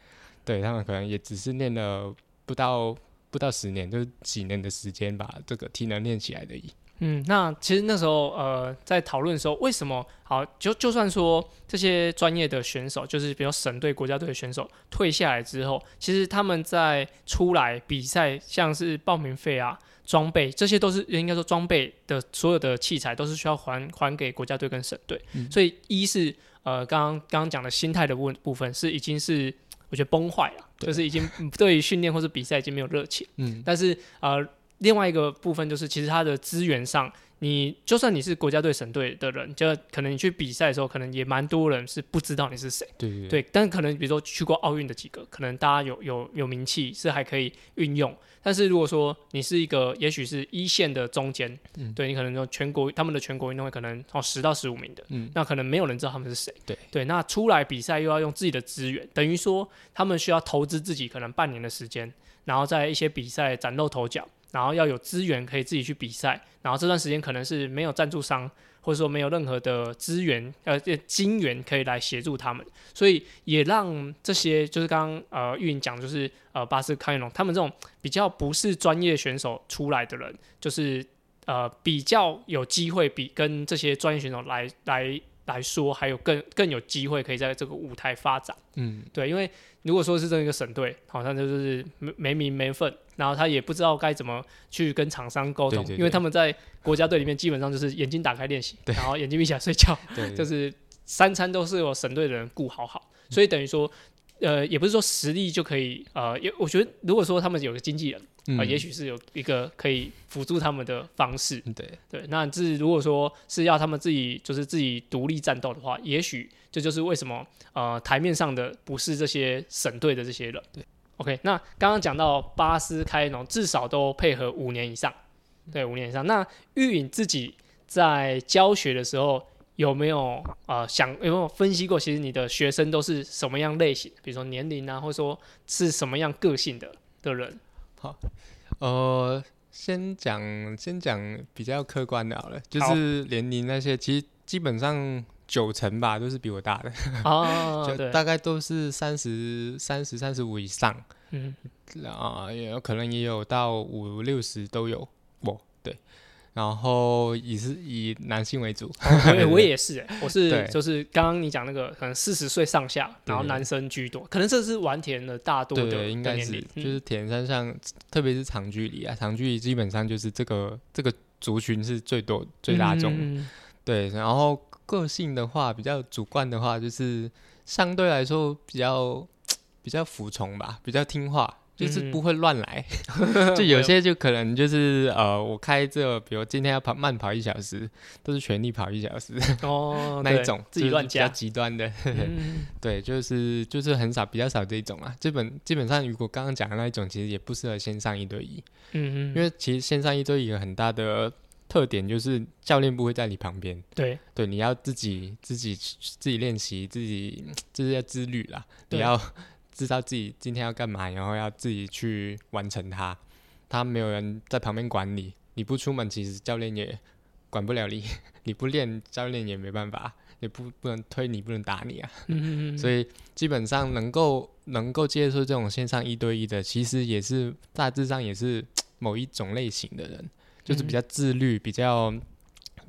对他们可能也只是练了不到不到十年，就是几年的时间把这个体能练起来的而已。嗯，那其实那时候呃，在讨论的时候，为什么好就就算说这些专业的选手，就是比如省队、国家队的选手退下来之后，其实他们在出来比赛，像是报名费啊、装备，这些都是应该说装备的所有的器材都是需要还还给国家队跟省队，嗯所以一是呃刚刚刚刚讲的心态的部部分是已经是我觉得崩坏了，就是已经对于训练或者比赛已经没有热情。嗯，但是呃，另外一个部分就是，其实他的资源上，你就算你是国家队、省队的人，就可能你去比赛的时候，可能也蛮多人是不知道你是谁。对对对，但可能比如说去过奥运的几个，可能大家有有有名气，是还可以运用。但是如果说你是一个，也许是一线的中间，嗯对你可能说全国他们的全国运动会可能哦十到十五名的，嗯那可能没有人知道他们是谁。对对，那出来比赛又要用自己的资源，等于说他们需要投资自己可能半年的时间，然后在一些比赛崭露头角，然后要有资源可以自己去比赛，然后这段时间可能是没有赞助商，或者说没有任何的资源呃金源可以来协助他们，所以也让这些就是刚刚呃玉莹讲就是呃巴斯康永他们这种比较不是专业选手出来的人，就是呃比较有机会比跟这些专业选手来来来说，还有更更有机会可以在这个舞台发展。嗯对，因为如果说是这一个省队，好像就是没没名没分，然后他也不知道该怎么去跟厂商沟通，对对对因为他们在国家队里面基本上就是眼睛打开练习，然后眼睛闭起来睡觉，对，就是三餐都是由省队的人顾好好，所以等于说。呃，也不是说实力就可以，呃，也我觉得如果说他们有个经纪人，啊、嗯。也许是有一个可以辅助他们的方式，对。对，那这如果说是要他们自己就是自己独立战斗的话，也许这就是为什么呃台面上的不是这些省队的这些人。对，OK，那刚刚讲到巴斯开农至少都配合五年以上，对，五年以上。那玉颖自己在教学的时候有没有呃想有没有分析过，其实你的学生都是什么样类型，比如说年龄啊，或者说是什么样个性的的人？好呃，先讲先讲比较客观的好了，就是年龄那些，其实基本上九成吧都是比我大的，哦，就，大概都是三十三十三十五以上嗯，啊，也有可能也有到五六十都有，我对。然后也是以男性为主，我也 我也是、欸，我是就是刚刚你讲那个可能四十岁上下，然后男生居多，可能这是完田的大多的对，应该是就是田山上，特别是长距离啊，长距离基本上就是这个这个族群是最多最大众。嗯对，然后个性的话，比较主观的话，就是相对来说比较比较服从吧，比较听话，就是嗯不会乱来。就有些就可能就是呃，我开这，比如今天要跑慢跑一小时，都是全力跑一小时哦，那一种，自己乱比较加，极端的。嗯对，就是就是很少，比较少这一种啊。基本基本上，如果刚刚讲的那一种，其实也不适合线上一对一，嗯嗯，因为其实线上一对一有很大的特点就是教练不会在你旁边。对对，你要自己自己自己练习，自己这是要自律啦。你要 知道自己今天要干嘛，然后要自己去完成它。他没有人在旁边管你，你不出门，其实教练也管不了你。你不练，教练也没办法，也不不能推你，不能打你啊。嗯嗯嗯，所以基本上能够能够接受这种线上一对一的，其实也是大致上也是 某一种类型的人，就是比较自律，比较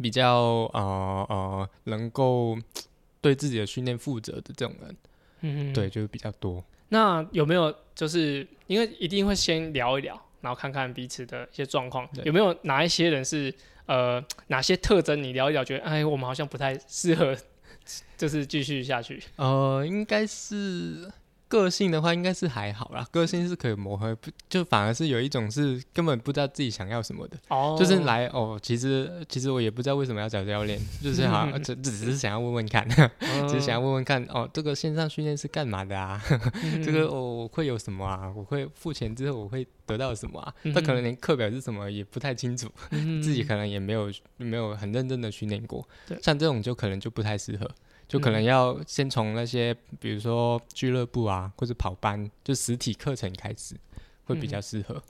比较呃呃能够对自己的训练负责的这种人，嗯嗯对，就是比较多。那有没有就是因为一定会先聊一聊，然后看看彼此的一些状况，有没有哪一些人是呃哪些特征你聊一聊，觉得哎我们好像不太适合，就是继续下去。呃，应该是个性的话，应该是还好啦。个性是可以磨合，不就反而是有一种是根本不知道自己想要什么的，哦，就是来哦，其实其实我也不知道为什么要找教练，就是好像只只是想要问问看，嗯，只是想要问问看哦，这个线上训练是干嘛的啊？嗯 这个哦会有什么啊？我会付钱之后我会得到什么啊？嗯他可能连课表是什么也不太清楚，嗯自己可能也没有没有很认真的训练过，像这种就可能就不太适合，就可能嗯要先从那些比如说俱乐部啊或者跑班，就实体课程开始会比较适合。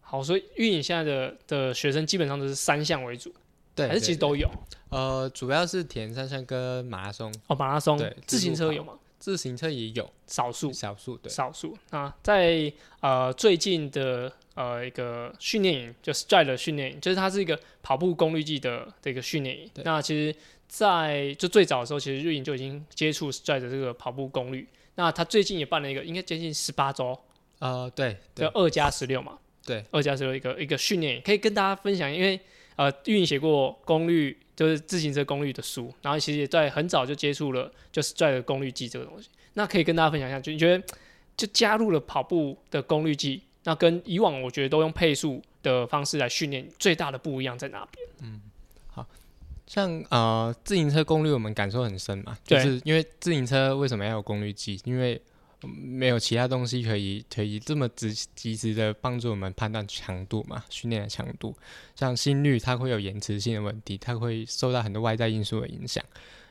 好，所以运营现在的的学生基本上都是三项为主，对，还是其实都有呃主要是田三项跟马拉松，哦，马拉松对、自行车有吗？自行车也有少数，少数对。少数。那在呃最近的呃一个训练营，就 Stride 的训练营，就是它是一个跑步功率计的的一个训练营。那其实，在就最早的时候，其实瑞颖就已经接触 Stride 的这个跑步功率。那他最近也办了一个，应该接近十八周，呃，对对叫二加十六嘛。对，二加十六一个一个训练，可以跟大家分享，因为呃，运营写过功率，就是自行车功率的书，然后其实也在很早就接触了，就是 Stride 的功率计这个东西。那可以跟大家分享一下，就你觉得就加入了跑步的功率计，那跟以往我觉得都用配速的方式来训练，最大的不一样在哪边？像呃自行车功率我们感受很深嘛，就是因为自行车为什么要有功率计？因为嗯没有其他东西可以可以这么及及时的帮助我们判断强度嘛，训练的强度。像心率它会有延迟性的问题，它会受到很多外在因素的影响。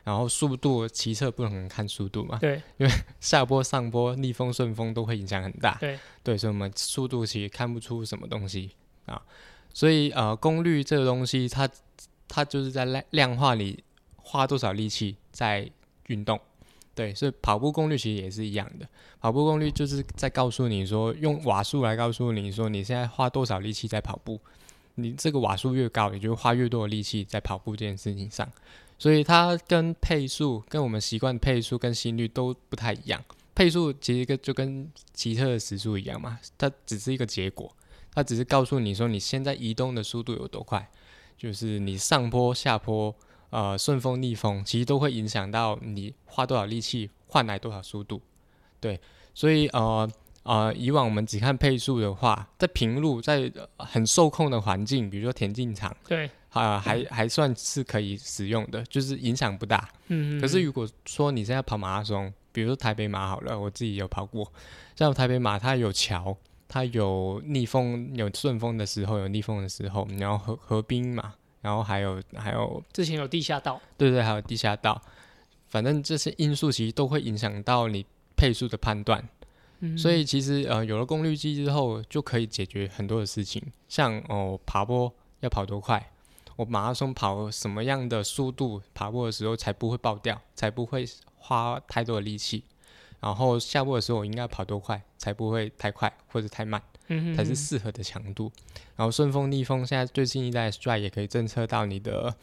然后速度骑车不能看速度嘛，对，因为 下坡上坡逆风顺风都会影响很大。对对，所以我们速度其实看不出什么东西啊。所以呃，功率这个东西它，它就是在量量化里花多少力气在运动。对，所以跑步功率其实也是一样的。跑步功率就是在告诉你说，用瓦数来告诉你说，你现在花多少力气在跑步。你这个瓦数越高，你就花越多的力气在跑步这件事情上。所以它跟配速、跟我们习惯配速跟心率都不太一样。配速其实跟就跟骑车的时速一样嘛，它只是一个结果，它只是告诉你说你现在移动的速度有多快，就是你上坡、下坡、呃顺风、逆风，其实都会影响到你花多少力气换来多少速度。对，所以呃呃，以往我们只看配速的话，在平路在呃很受控的环境，比如说田径场。对，啊、还还算是可以使用的，就是影响不大。嗯，可是如果说你现在跑马拉松，比如说台北马好了，我自己有跑过，像台北马它有桥，它有逆风有顺风的时候，有逆风的时候，然后河河滨嘛，然后还有还有之前有地下道，对对，还有地下道，反正这些因素其实都会影响到你配速的判断。嗯。所以其实呃有了功率计之后，就可以解决很多的事情，像哦爬坡要跑多快，我马拉松跑什么样的速度，爬坡的时候才不会爆掉，才不会花太多的力气，然后下坡的时候我应该跑多快，才不会太快或者太慢，嗯才是适合的强度。然后顺风逆风，现在最新一代的 Stride 也可以侦测到你的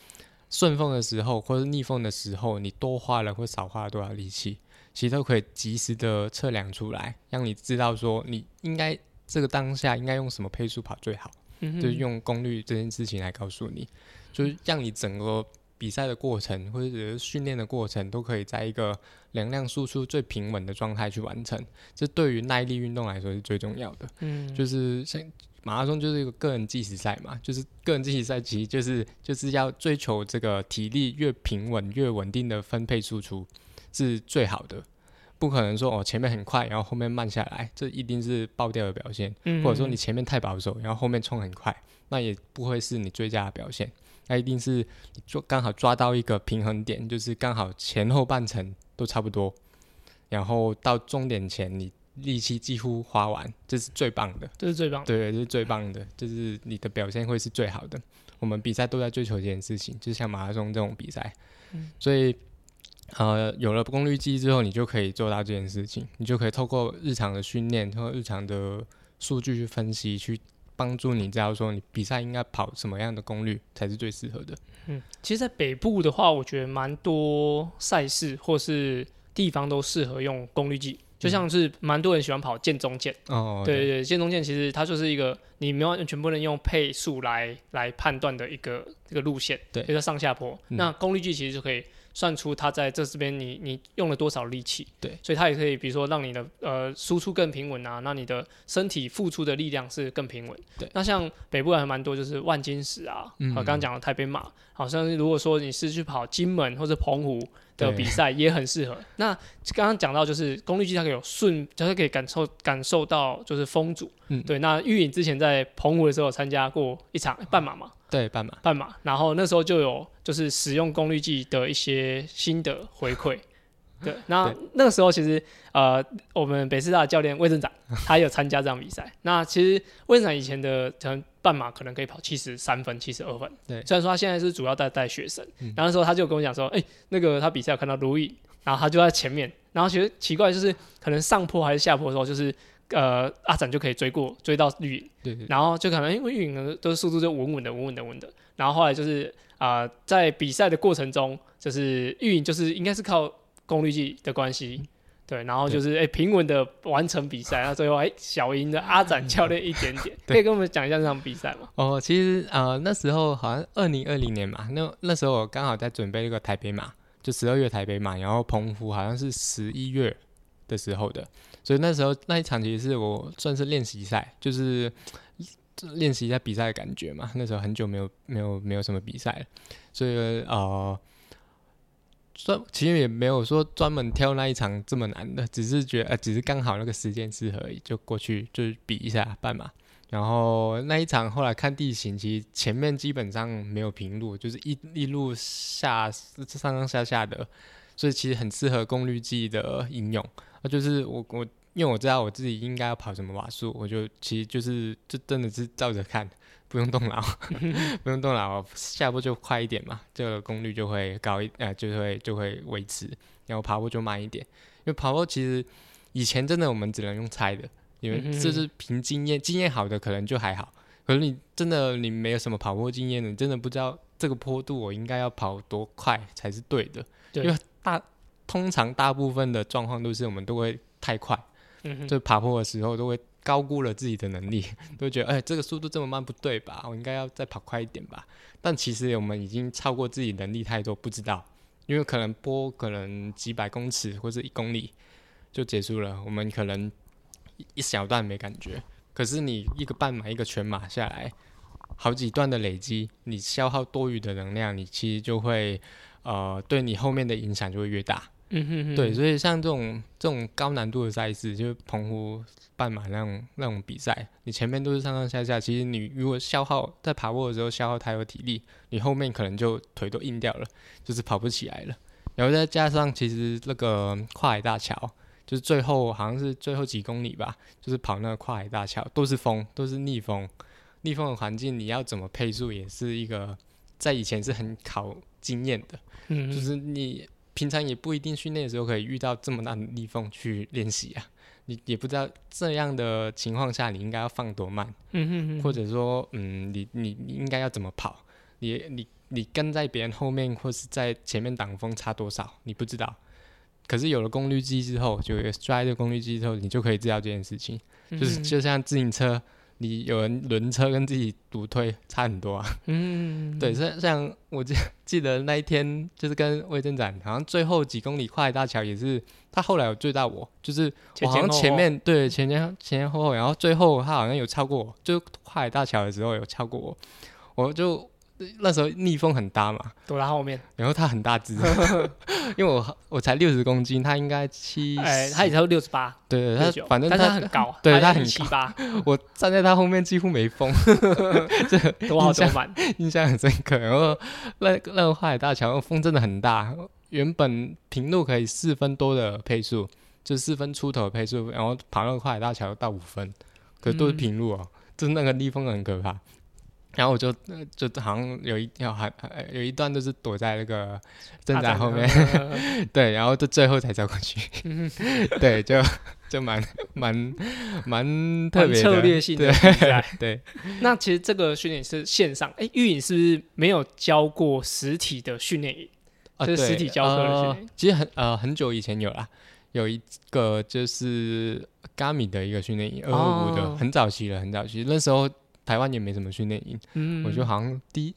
顺风的时候或者逆风的时候，你多花了或少花了多少力气。其实都可以及时的测量出来，让你知道说你应该这个当下应该用什么配速跑最好，嗯就是用功率这件事情来告诉你，就是让你整个比赛的过程或者是训练的过程都可以在一个能量输出最平稳的状态去完成，这对于耐力运动来说是最重要的。嗯，就是像马拉松就是一个个人计时赛嘛，就是个人计时赛其实就是就是要追求这个体力越平稳越稳定的分配输出是最好的，不可能说哦前面很快，然后后面慢下来，这一定是爆掉的表现，嗯或者说你前面太保守，然后后面冲很快，那也不会是你最佳的表现，那一定是你抓刚好抓到一个平衡点，就是刚好前后半程都差不多，然后到终点前你力气几乎花完，这是最棒的。这是最棒的。对，这是最棒的，就是你的表现会是最好的。我们比赛都在追求这件事情，就像马拉松这种比赛，所以呃，有了功率计之后，你就可以做到这件事情，你就可以透过日常的训练，通过日常的数据去分析，去帮助你知道说你比赛应该跑什么样的功率才是最适合的。嗯，其实，在北部的话，我觉得蛮多赛事或是地方都适合用功率计。就像是蛮多人喜欢跑剑中剑，哦，对对对，剑中剑其实它就是一个你没有完全不能用配速来来判断的一个这个路线，对就是上下坡。嗯那功率计其实就可以算出它在这这边你你用了多少力气，对，所以它也可以比如说让你的呃输出更平稳啊，那你的身体付出的力量是更平稳。对，那像北部还蛮多就是万金石啊，嗯呃刚刚讲的台北马，好像是如果说你是去跑金门或者澎湖的比赛也很适合。那刚刚讲到就是功率计它可以有顺，就是可以感受感受到就是风阻。嗯对。那玉颖之前在澎湖的时候有参加过一场半马嘛，对，半马，半马，然后那时候就有就是使用功率计的一些新的回馈。对，那那个时候其实呃，我们北师大的教练魏正长 他也有参加这场比赛。那其实魏正长以前的可能半马可能可以跑七十三分、七十二分，对。虽然说他现在是主要带带学生，嗯。然后那时候他就跟我讲说，哎、那个他比赛有看到卢颖，然后他就在前面，然后其实奇怪就是可能上坡还是下坡的时候，就是呃阿展就可以追过追到绿影。对对，然后就可能因为运营呢都是速度就稳稳的、稳稳的、稳的。然后后来就是啊、呃在比赛的过程中，就是运营就是应该是靠功率计的关系，对，然后就是哎、平稳的完成比赛，然后最后哎小赢的阿展教练一点点，可以跟我们讲一下这场比赛吗？哦，其实呃那时候好像二零二零年嘛，那那时候我刚好在准备一个台北马，就十二月台北马，然后澎湖好像是十一月的时候的，所以那时候那一场其实是我算是练习赛，就是练习一下比赛的感觉嘛。那时候很久没有没有没有什么比赛了，所以呃。专其实也没有说专门挑那一场这么难的，只是觉得呃，只是刚好那个时间适合而已，就过去就是比一下半马。然后那一场后来看地形，其实前面基本上没有平路，就是一一路下上上下下的，所以其实很适合功率计的应用。那就是我我因为我知道我自己应该要跑什么瓦数，我就其实就是就真的是照着看，不用动脑，不用动脑，下坡就快一点嘛，这个功率就会高一呃就会就会维持，然后爬坡就慢一点，因为爬坡其实以前真的我们只能用猜的。因为这是凭经验，经验好的可能就还好。可是你真的你没有什么跑坡经验的，你真的不知道这个坡度我应该要跑多快才是对的。对因为大通常大部分的状况都是我们都会太快，就爬坡的时候都会高估了自己的能力，都觉得哎、这个速度这么慢不对吧？我应该要再跑快一点吧。但其实我们已经超过自己能力太多，不知道，因为可能坡可能几百公尺或者一公里就结束了，我们可能一一小段没感觉，可是你一个半马一个全马下来，好几段的累积，你消耗多余的能量，你其实就会呃对你后面的影响就会越大。嗯哼哼，对，所以像这种这种高难度的赛事，就是澎湖半马那种那种比赛，你前面都是上上下下，其实你如果消耗在爬坡的时候消耗太多体力，你后面可能就腿都硬掉了，就是跑不起来了。然后再加上其实那个跨海大桥，就是最后好像是最后几公里吧，就是跑那个跨海大桥，都是风，都是逆风，逆风的环境，你要怎么配速也是一个在以前是很考经验的。嗯，就是你平常也不一定训练的时候可以遇到这么大的逆风去练习啊，你也不知道这样的情况下你应该要放多慢，嗯哼哼，或者说，嗯，你你你应该要怎么跑，你你你跟在别人后面或是在前面挡风差多少，你不知道。可是有了功率机之后，就有 Stride 的功率机之后，你就可以知道这件事情。就是嗯就像自行车，你有人轮车跟自己独推差很多啊。嗯，对，像像我记记得那一天，就是跟魏正展，好像最后几公里跨海大桥也是，他后来有追到我，就是我好像前面对前前前前后后，然后最后他好像有超过我，就跨海大桥的时候有超过我，我就那时候逆风很大嘛，躲在后面，然后他很大只，因为我我才六十公斤，他应该七，哎，他也才六十八，对对，他反正他他很高，对他很七八，我站在他后面几乎没风，这多好多满，印象很深刻。然后那那个跨海大桥风真的很大，原本平路可以四分多的配速，就四分出头的配速，然后跑那个跨海大桥到五分，可是都是嗯。平路哦，就是那个逆风很可怕。然后我就呃就好像有一条还还有一段都是躲在那个正在后面，对，然后就最后才走过去，嗯 对，就就蛮蛮蛮特别的。策略性的对比赛。对，那其实这个训练是线上，哎，玉影是不是没有教过实体的训练营？啊，就是实体教课的训呃练其实很呃很久以前有啦，有一个就是 Gami 的一个训练营，二二五的，哦。很早期了，很早期。那时候台湾也没什么训练营，嗯，我就好像第一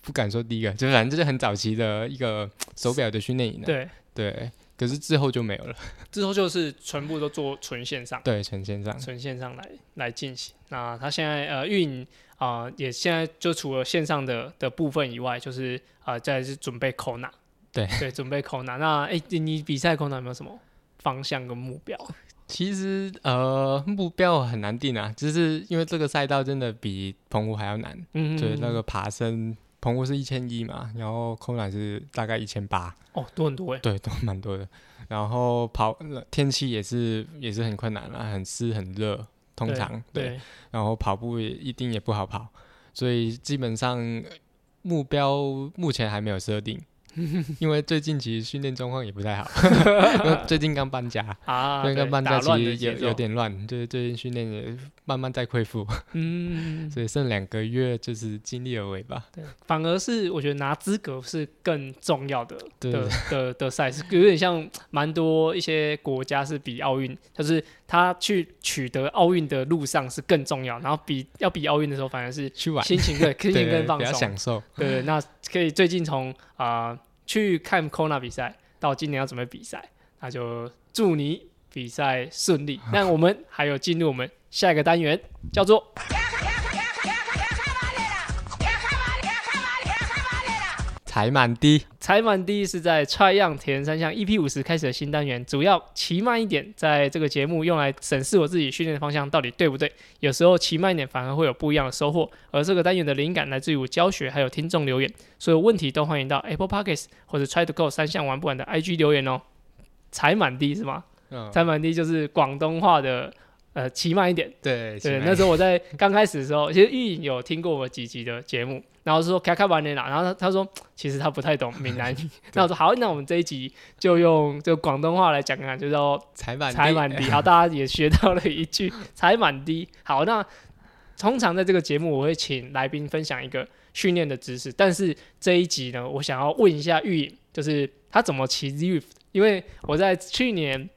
不敢说第一个，就反正就是很早期的一个 手表的训练营啊。对，对，可是之后就没有了。之后就是全部都做纯线上，对，纯线上。纯线上来来进行。那他现在呃运营啊、也现在就除了线上的的部分以外，就是啊、再来是准备 Kona，对对，准备 Kona。那哎、你你比赛 Kona 有没有什么方向跟目标？其实呃目标很难定啊，就是因为这个赛道真的比澎湖还要难。嗯，对，那个爬升，澎湖是一千一嘛，然后空缆是大概一千八，哦多很多哎，对，都蛮多的。然后跑呃天气也是也是很困难啦，很湿很热，通常对。对，然后跑步也一定也不好跑，所以基本上呃目标目前还没有设定。因为最近其实训练状况也不太好，最近刚搬家，啊，刚搬家其实有有点乱，就是最近训练也慢慢在恢复，嗯，所以剩两个月就是尽力而为吧。对，反而是我觉得拿资格是更重要的对的的的赛事，有点像蛮多一些国家是比奥运，就是他去取得奥运的路上是更重要，然后比要比奥运的时候反而是去玩，心情 对心情更放松，享受。对对，那可以最近从啊、去看 Kona 比赛到今年要准备比赛，那就祝你比赛顺利。那我们还有进入我们下一个单元，叫做踩满低，踩满地是在 Try 样铁人三项 EP 五十开始的新单元，主要骑慢一点，在这个节目用来审视我自己训练的方向到底对不对。有时候骑慢一点反而会有不一样的收获。而这个单元的灵感来自于我教学，还有听众留言，所有问题都欢迎到 Apple Podcasts 或者 Try to Go 三项玩不完的 IG 留言哦。踩满地是吗？嗯，踩满地就是广东话的呃骑慢一点。对对，那时候我在刚开始的时候，其实玉颖有听过我几集的节目，然后说开开完了啦，然后他他说其实他不太懂闽南语，那我说好，那我们这一集就用就广东话来讲看看，就叫踩满踩满地，好，大家也学到了一句 踩满地。好，那通常在这个节目我会请来宾分享一个训练的知识，但是这一集呢，我想要问一下玉颖，就是他怎么骑 Zwift，因为我在去年。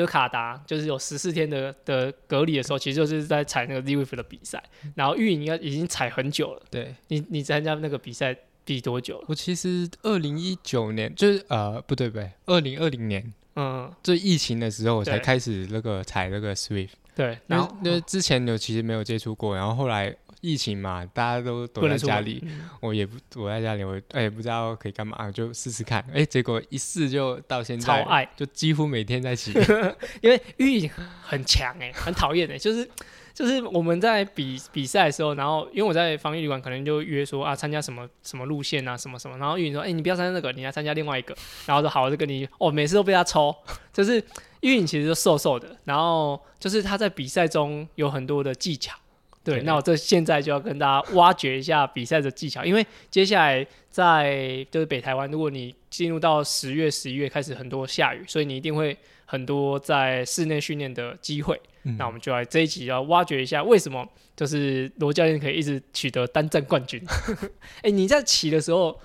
就卡达，就是有十四天的的隔离的时候，其实就是在踩那个 Zwift 的比赛。然后玉颖应该已经踩很久了，对你你参加那个比赛比多久了？我其实二零一九年就是呃不对不对，二零二零年嗯，最疫情的时候我才开始那个踩那个 Swift，对，然后然后因为之前有其实没有接触过，然后后来疫情嘛，大家都躲在家里，嗯。我也不躲在家里，我哎、不知道可以干嘛，就试试看，哎、结果一试就到现在，超爱，就几乎每天在骑。因为玉颖很强哎、很讨厌哎，就是就是我们在比比赛的时候，然后因为我在防疫旅馆，可能就约说啊参加什么什么路线啊什么什么，然后玉颖说哎、你不要参加那个，你来参加另外一个，然后说好我就跟你哦每次都被他抽，就是玉颖其实就瘦瘦的，然后就是他在比赛中有很多的技巧。对，那我这现在就要跟大家挖掘一下比赛的技巧，因为接下来在就是北台湾，如果你进入到十月、十一月开始很多下雨，所以你一定会很多在室内训练的机会。嗯那我们就来这一集要挖掘一下，为什么就是罗教练可以一直取得单站冠军？哎、你在骑的时候，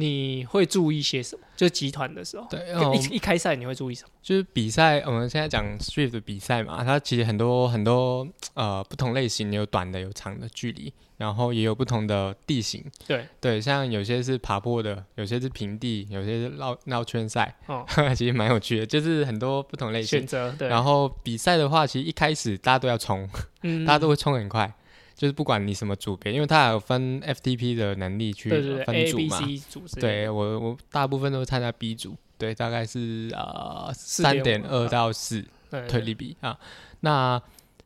你会注意些什么？就集团的时候，对，哦一一开赛你会注意什么？就是比赛，我们现在讲 Swift 的比赛嘛，它其实很多很多呃不同类型，有短的，有长的距离，然后也有不同的地形。对对，像有些是爬坡的，有些是平地，有些是绕绕圈赛，哦 其实蛮有趣的，就是很多不同类型选。择对，然后比赛的话，其实一开始大家都要冲，嗯大家都会冲很快，就是不管你什么组别，因为它还有分 FTP 的能力去对对对分 A 组 B 嘛。对我我大部分都是参加 B 组，对，大概是呃三点二到四对推力比啊。那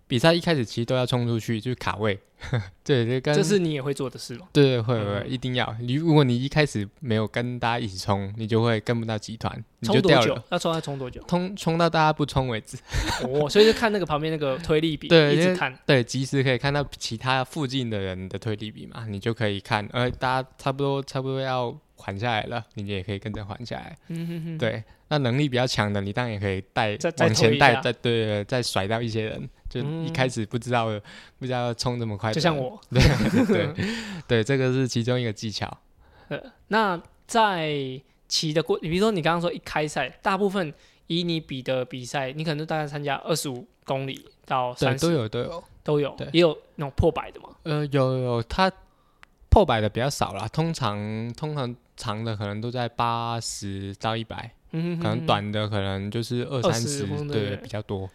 比赛一开始其实都要冲出去，就是卡位，对，这跟这是你也会做的事吗？对对会会嗯一定要。你如果你一开始没有跟大家一起冲，你就会跟不到集团，你冲多久就掉了。？要冲要冲多久？冲冲到大家不冲为止，哦，所以就看那个旁边那个推力比，对一直看。对，及时可以看到其他附近的人的推力比嘛，你就可以看，呃，大家差不多差不多要缓下来了，你也可以跟着缓下来。嗯哼哼，对，那能力比较强的，你当然也可以带往前带，再对对，再甩掉一些人，就一开始不知道的不知道要冲这么快，就像我。对对对，这个是其中一个技巧。呃，那在骑的过，比如说你刚刚说一开赛，大部分以你比的比赛，你可能大概参加二十五公里到，三十都有都有。都有，也有那种破百的嘛。呃，有有，它破百的比较少啦，通常通常长的可能都在八十到一百、可能短的可能就是二20三十，对，比较多。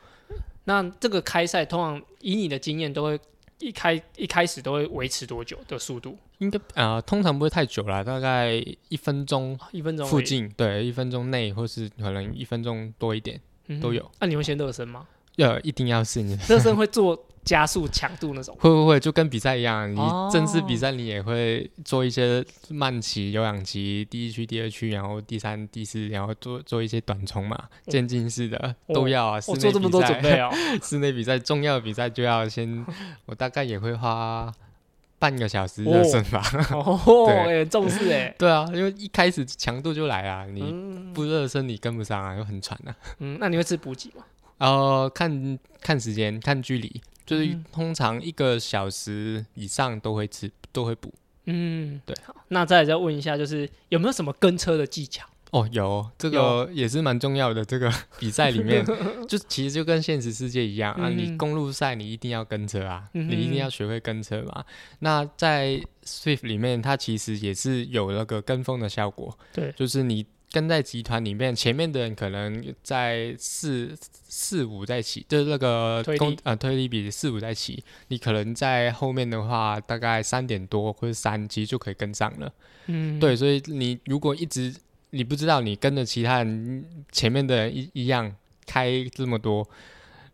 那这个开赛通常以你的经验，都会一开一开始都会维持多久的速度？应该呃，通常不会太久啦，大概一分钟一分钟附近，对，一分钟内，或是可能一分钟多一点，嗯都有。那、你会先热身吗？要一定要是你 热身会做加速强度那种？会不会就跟比赛一样？你哦正式比赛你也会做一些慢骑、有氧骑，第一区、第二区，然后第三、第四，然后做做一些短冲嘛，渐进式的都要啊。我做这么多准备哦。室内比赛重要的比赛就要先，我大概也会花半个小时热身吧。哦，对哎重视哎。对啊，因为一开始强度就来啊，你嗯不热身你跟不上啊，又很喘啊。嗯，那你会吃补给吗？然后看看时间、看距离，就是嗯通常一个小时以上都会吃，都会补。嗯，对。好，那再来再问一下，就是有没有什么跟车的技巧？哦，有这个也是蛮重要的。这个 比赛里面，就其实就跟现实世界一样啊，嗯你公路赛你一定要跟车啊，嗯你一定要学会跟车嘛。那在 Swift 里面，它其实也是有那个跟风的效果，对，就是你跟在集团里面，前面的人可能在四四五在起，就是那个推力公呃推力比四五在起，你可能在后面的话，大概三点多或者三，其实就可以跟上了。嗯，对，所以你如果一直你不知道你跟着其他人前面的人一一样开这么多，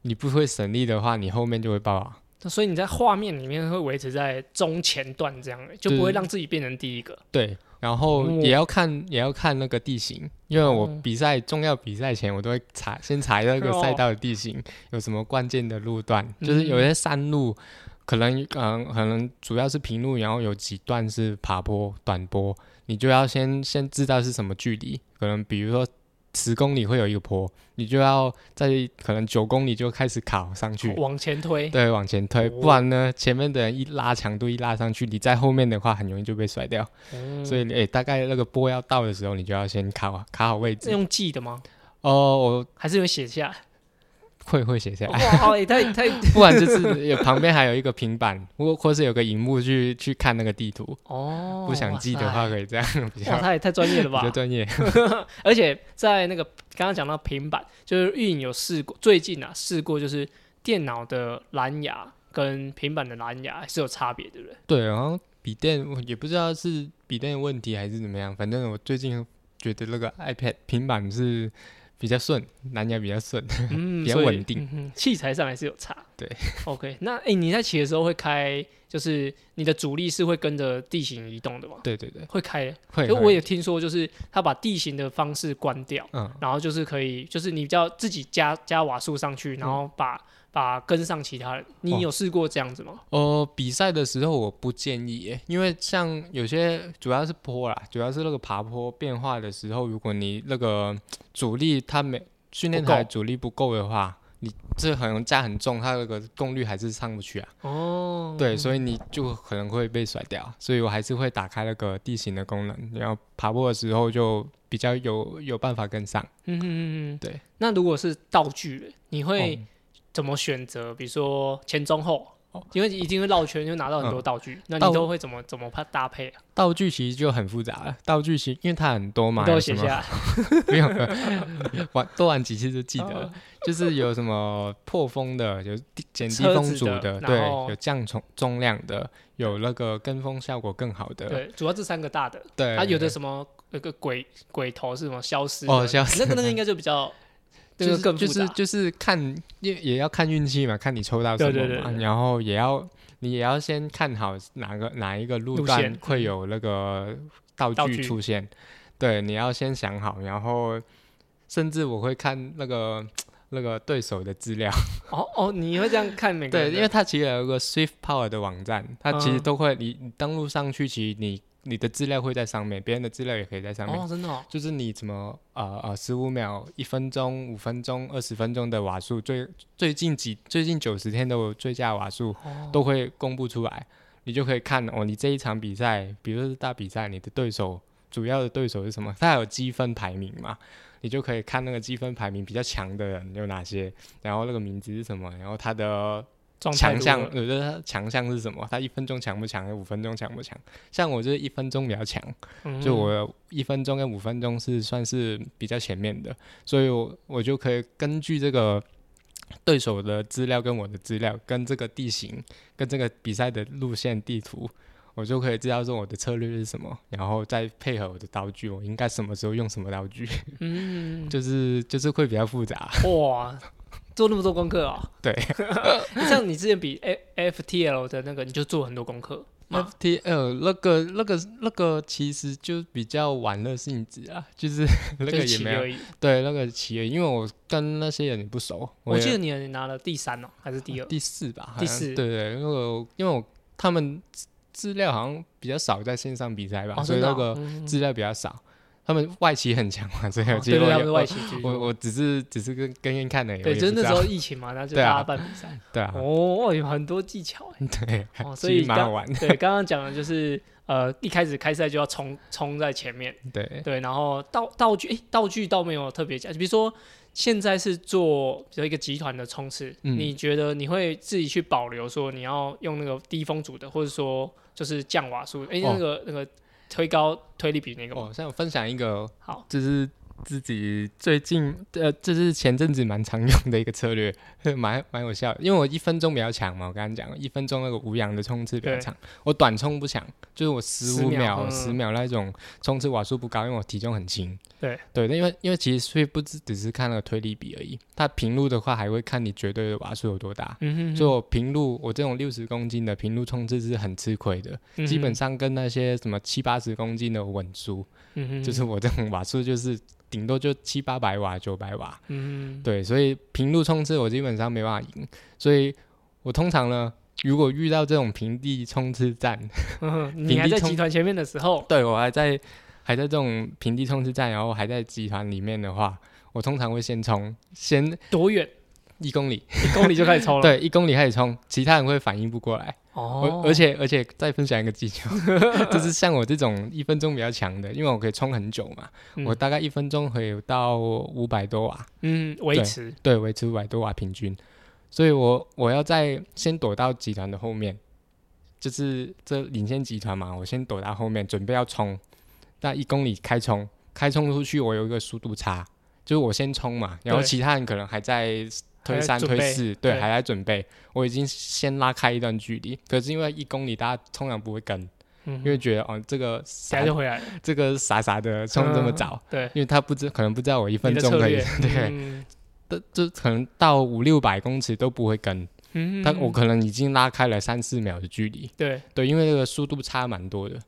你不会省力的话，你后面就会爆啊。那所以你在画面里面会维持在中前段这样，就不会让自己变成第一个。对，然后哦也要看、也要看那个地形，因为我哦比赛、重要比赛前我都会查先查那个哦赛道的地形、有什么关键的路段，嗯就是有些山路。可能嗯，可能主要是平路，然后有几段是爬坡、短坡，你就要先先知道是什么距离。可能比如说十公里会有一个坡，你就要在可能九公里就开始卡上去，往前推，对，往前推，哦不然呢，前面的人一拉强度一拉上去，你在后面的话很容易就被甩掉。嗯所以，诶、大概那个波要到的时候，你就要先卡卡好位置。是用记的吗？哦，我还是有写下来？会会写下来，哇，也太太 不然就是有旁边还有一个平板，或或是有个荧幕去去看那个地图。哦，不想记的话，可以这样比较他也太专业了吧比较！专业。而且在那个刚刚讲到平板，就是运营有试过，最近啊试过，就是电脑的蓝牙跟平板的蓝牙还是有差别，对不对？对，然后笔电我也不知道是笔电的问题还是怎么样，反正我最近觉得那个 iPad 平板是比较顺，蓝牙比较顺。嗯，比较稳定嗯器材上还是有差。对，OK，那哎、你在骑的时候会开，就是你的主力是会跟着地形移动的吗？对对对，会开，会。就会我也听说，就是他把地形的方式关掉，嗯，然后就是可以，就是你就要自己加加瓦数上去，然后把、把跟上其他人。你哦有试过这样子吗？呃，比赛的时候我不建议耶，因为像有些主要是坡啦，主要是那个爬坡变化的时候，如果你那个阻力它没训练台阻力不够的话，你这可能加很重，它那个动率还是上不去啊。哦，对，所以你就可能会被甩掉，所以我还是会打开那个地形的功能，然后爬坡的时候就比较有有办法跟上。嗯嗯嗯哼，对。那如果是道具，你会哦怎么选择？比如说前中后，因为一定会绕圈，就拿到很多道具，那你都会怎么怎么搭搭配啊？道具其实就很复杂了，道具其实因为它很多嘛，你都写下 来。没有，玩多玩几次就记得。就是有什么破风的，有低减低车风阻的，对，有降重重量的，有那个跟风效果更好的，对，主要这三个大的，对。它有的什么那个鬼鬼头是什么消失哦消失那个那个应该就比较，那就是个更。就是就是看也也要看运气嘛，看你抽到什么嘛，对对对对然后也要你也要先看好哪个哪一个路段会有那个道具出现，对，你要先想好，然后甚至我会看那个那个对手的资料。哦哦，你会这样看每个对？因为它其实有一个 Swift Power 的网站，它其实嗯都会，你你登录上去，其实你你的资料会在上面，别人的资料也可以在上面。哦，真的哦，就是你怎么呃呃十五秒、一分钟、五分钟、二十分钟的瓦数，最最近几最近九十天的最佳瓦数哦都会公布出来，你就可以看哦，你这一场比赛，比如说是大比赛，你的对手主要的对手是什么？它有积分排名嘛？你就可以看那个积分排名比较强的人有哪些，然后那个名字是什么，然后他的强项，我觉得他强项是什么，他一分钟强不强，五分钟强不强？像我就是一分钟比较强，嗯就我一分钟跟五分钟是算是比较前面的，所以我我就可以根据这个对手的资料跟我的资料，跟这个地形跟这个比赛的路线地图，我就可以知道说我的策略是什么，然后再配合我的道具，我应该什么时候用什么道具，嗯，就是就是会比较复杂。哇，做那么多功课啊？对 像你之前比 F F T L 的那个，你就做很多功课？FTL 那个那个那个其实就比较玩乐性质啊，就是 那个也没有。对那个企业，因为我跟那些人也不熟，也我记得你你拿了第三哦，还是第二？第四吧，第四对对，因为我因为我他们资资料好像比较少在线上比赛吧，所以那个嗯资料比较少。他们外企很强嘛，所以有哦对对，他们是外企居我。我只是只是跟跟跟看的，对，就是那时候疫情嘛，然后就 大家办比赛。对啊，哦，有很多技巧哎。对，哦，所以蛮好玩。的，对刚刚讲的就是呃，一开始开赛就要冲冲在前面，对。对，然后道道具诶，道具倒没有特别讲，比如说现在是做比如一个集团的冲刺，嗯。你觉得你会自己去保留说你要用那个低风阻的，或者说就是降瓦数，诶，哦。那个那个推高推力比那个吗？哦，像我分享一个好，就是自己最近呃，这是前阵子蛮常用的一个策略，蛮蛮有效的。因为我一分钟比较强嘛，我刚刚讲一分钟那个无氧的冲刺比较强，我短冲不强，就是我十五秒十秒那种冲刺瓦数不高，因为我体重很轻。对对，因为因为其实所以不只只是看那个推力比而已，它平路的话还会看你绝对的瓦数有多大。嗯哼哼，就我平路，我这种六十公斤的平路冲刺是很吃亏的，嗯基本上跟那些什么七八十公斤的稳输。嗯哼就是我这种瓦数就是顶多就七八百瓦、九百瓦，嗯对，所以平路冲刺我基本上没办法赢，所以我通常呢，如果遇到这种平地冲刺战，嗯哼，你还在集团前面的时候，对我还在还在这种平地冲刺战，然后还在集团里面的话，我通常会先冲，先多远？一公里，一公里就开始冲了。对，一公里开始冲，其他人会反应不过来。哦。而，且而且再分享一个技巧，就是像我这种一分钟比较强的，因为我可以冲很久嘛，嗯我大概一分钟可以到五百多瓦，嗯维持，对，维持五百多瓦平均，所以我我要在先躲到集团的后面，就是这领先集团嘛，我先躲到后面，准备要冲，那一公里开冲，开冲出去我有一个速度差，就是我先冲嘛，然后其他人可能还在推三推四，对，对还在准备，我已经先拉开一段距离，可是因为一公里大家通常不会跟，嗯因为觉得哦这个傻就回来。这个傻傻的冲这么嗯早，对，因为他不知可能不知道我一分钟可以，对。嗯这这可能到五六百公尺都不会跟，嗯，但我可能已经拉开了三四秒的距离，对，对，因为这个速度差蛮多的，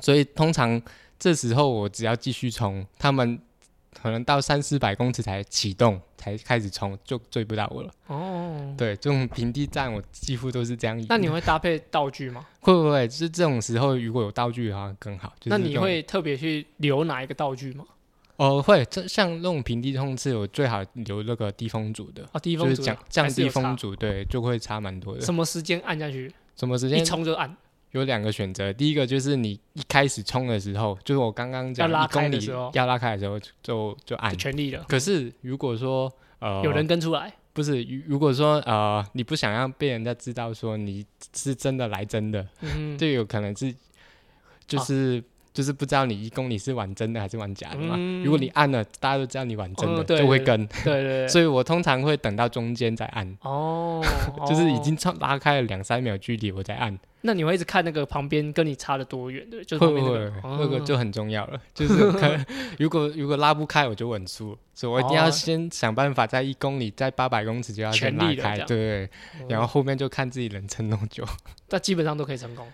所以通常这时候我只要继续冲，他们可能到三四百公尺才启动，才开始冲，就追不到我了。哦，对，这种平地战我几乎都是这样。那你会搭配道具吗？会不会就是这种时候如果有道具的话更好？就是那你会特别去留哪一个道具吗？哦会，这像那种平地冲刺，我最好留那个低风阻的。哦，低就是风阻的降降低风阻，对，就会差蛮多的。什么时间按下去？什么时间一冲就按。有两个选择，第一个就是你一开始冲的时候，就是我刚刚讲一公里要拉开的时候就就按。全力了，可是如果说呃有人跟出来，不是，如如果说呃你不想让被人家知道说你是真的来真的，嗯，就有可能是就是、就是不知道你一公里是玩真的还是玩假的嘛。嗯如果你按了，大家都知道你玩真的，就会跟。对对对，所以我通常会等到中间再按，哦，就是已哦经超拉开了两三秒距离，我再按。那你会一直看那个旁边跟你差的多远，对，就是会不会那个，哦那个就很重要了，就是看如果如果拉不开，我就稳输，所以我一定要哦先想办法在一公里，在八百公尺就要先全拉开，对，然后后面就看自己能撑多久，那基本上都可以成功。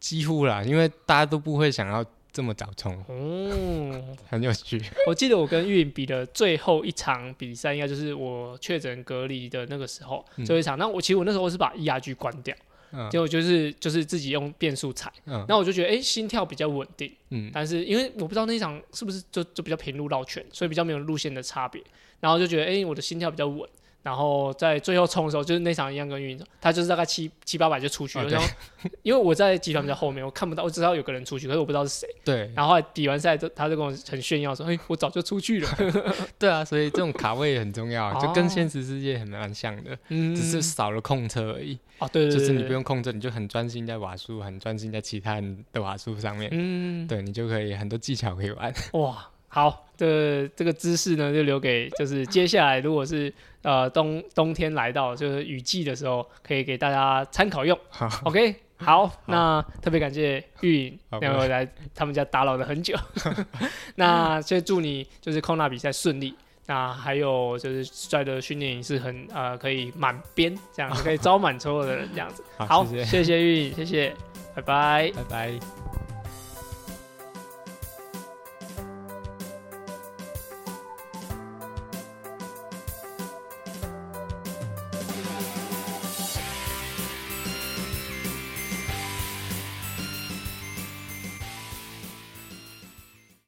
几乎啦，因为大家都不会想要这么早冲，哦，很有趣。我记得我跟玉颖比的最后一场比赛，应该就是我确诊隔离的那个时候，嗯。最后一场。那我其实我那时候是把 ERG 关掉，嗯。结果就是就是自己用变速踩，嗯。那我就觉得哎、诶心跳比较稳定，嗯。但是因为我不知道那一场是不是就就比较平路绕圈，所以比较没有路线的差别，然后就觉得哎、诶我的心跳比较稳，然后在最后冲的时候，就是那场一样跟运营，他就是大概七七八百就出去了。哦然后 因为我在集团比较后面，我看不到，我知道有个人出去，可是我不知道是谁。对然后比完赛，就他就跟我很炫耀说：“哎、我早就出去了。对啊，所以这种卡位也很重要啊，就哦跟现实世界很蛮像的，”嗯，只是少了控车而已。哦，对对对，就是你不用控制，你就很专心在瓦数，很专心在其他人的瓦数上面，嗯，对你就可以很多技巧可以玩。哇，好的，这个姿势呢，就留给就是接下来如果是呃冬冬天来到就是雨季的时候，可以给大家参考用。好 OK，好，那特别感谢玉颖好两位来他们家打扰了很久，那就祝你就是空纳比赛顺利。那还有就是帅的训练营是很呃可以满编这样，可以 招满所有的人这样子。好，谢谢，谢谢玉颖，谢谢，拜拜。拜拜。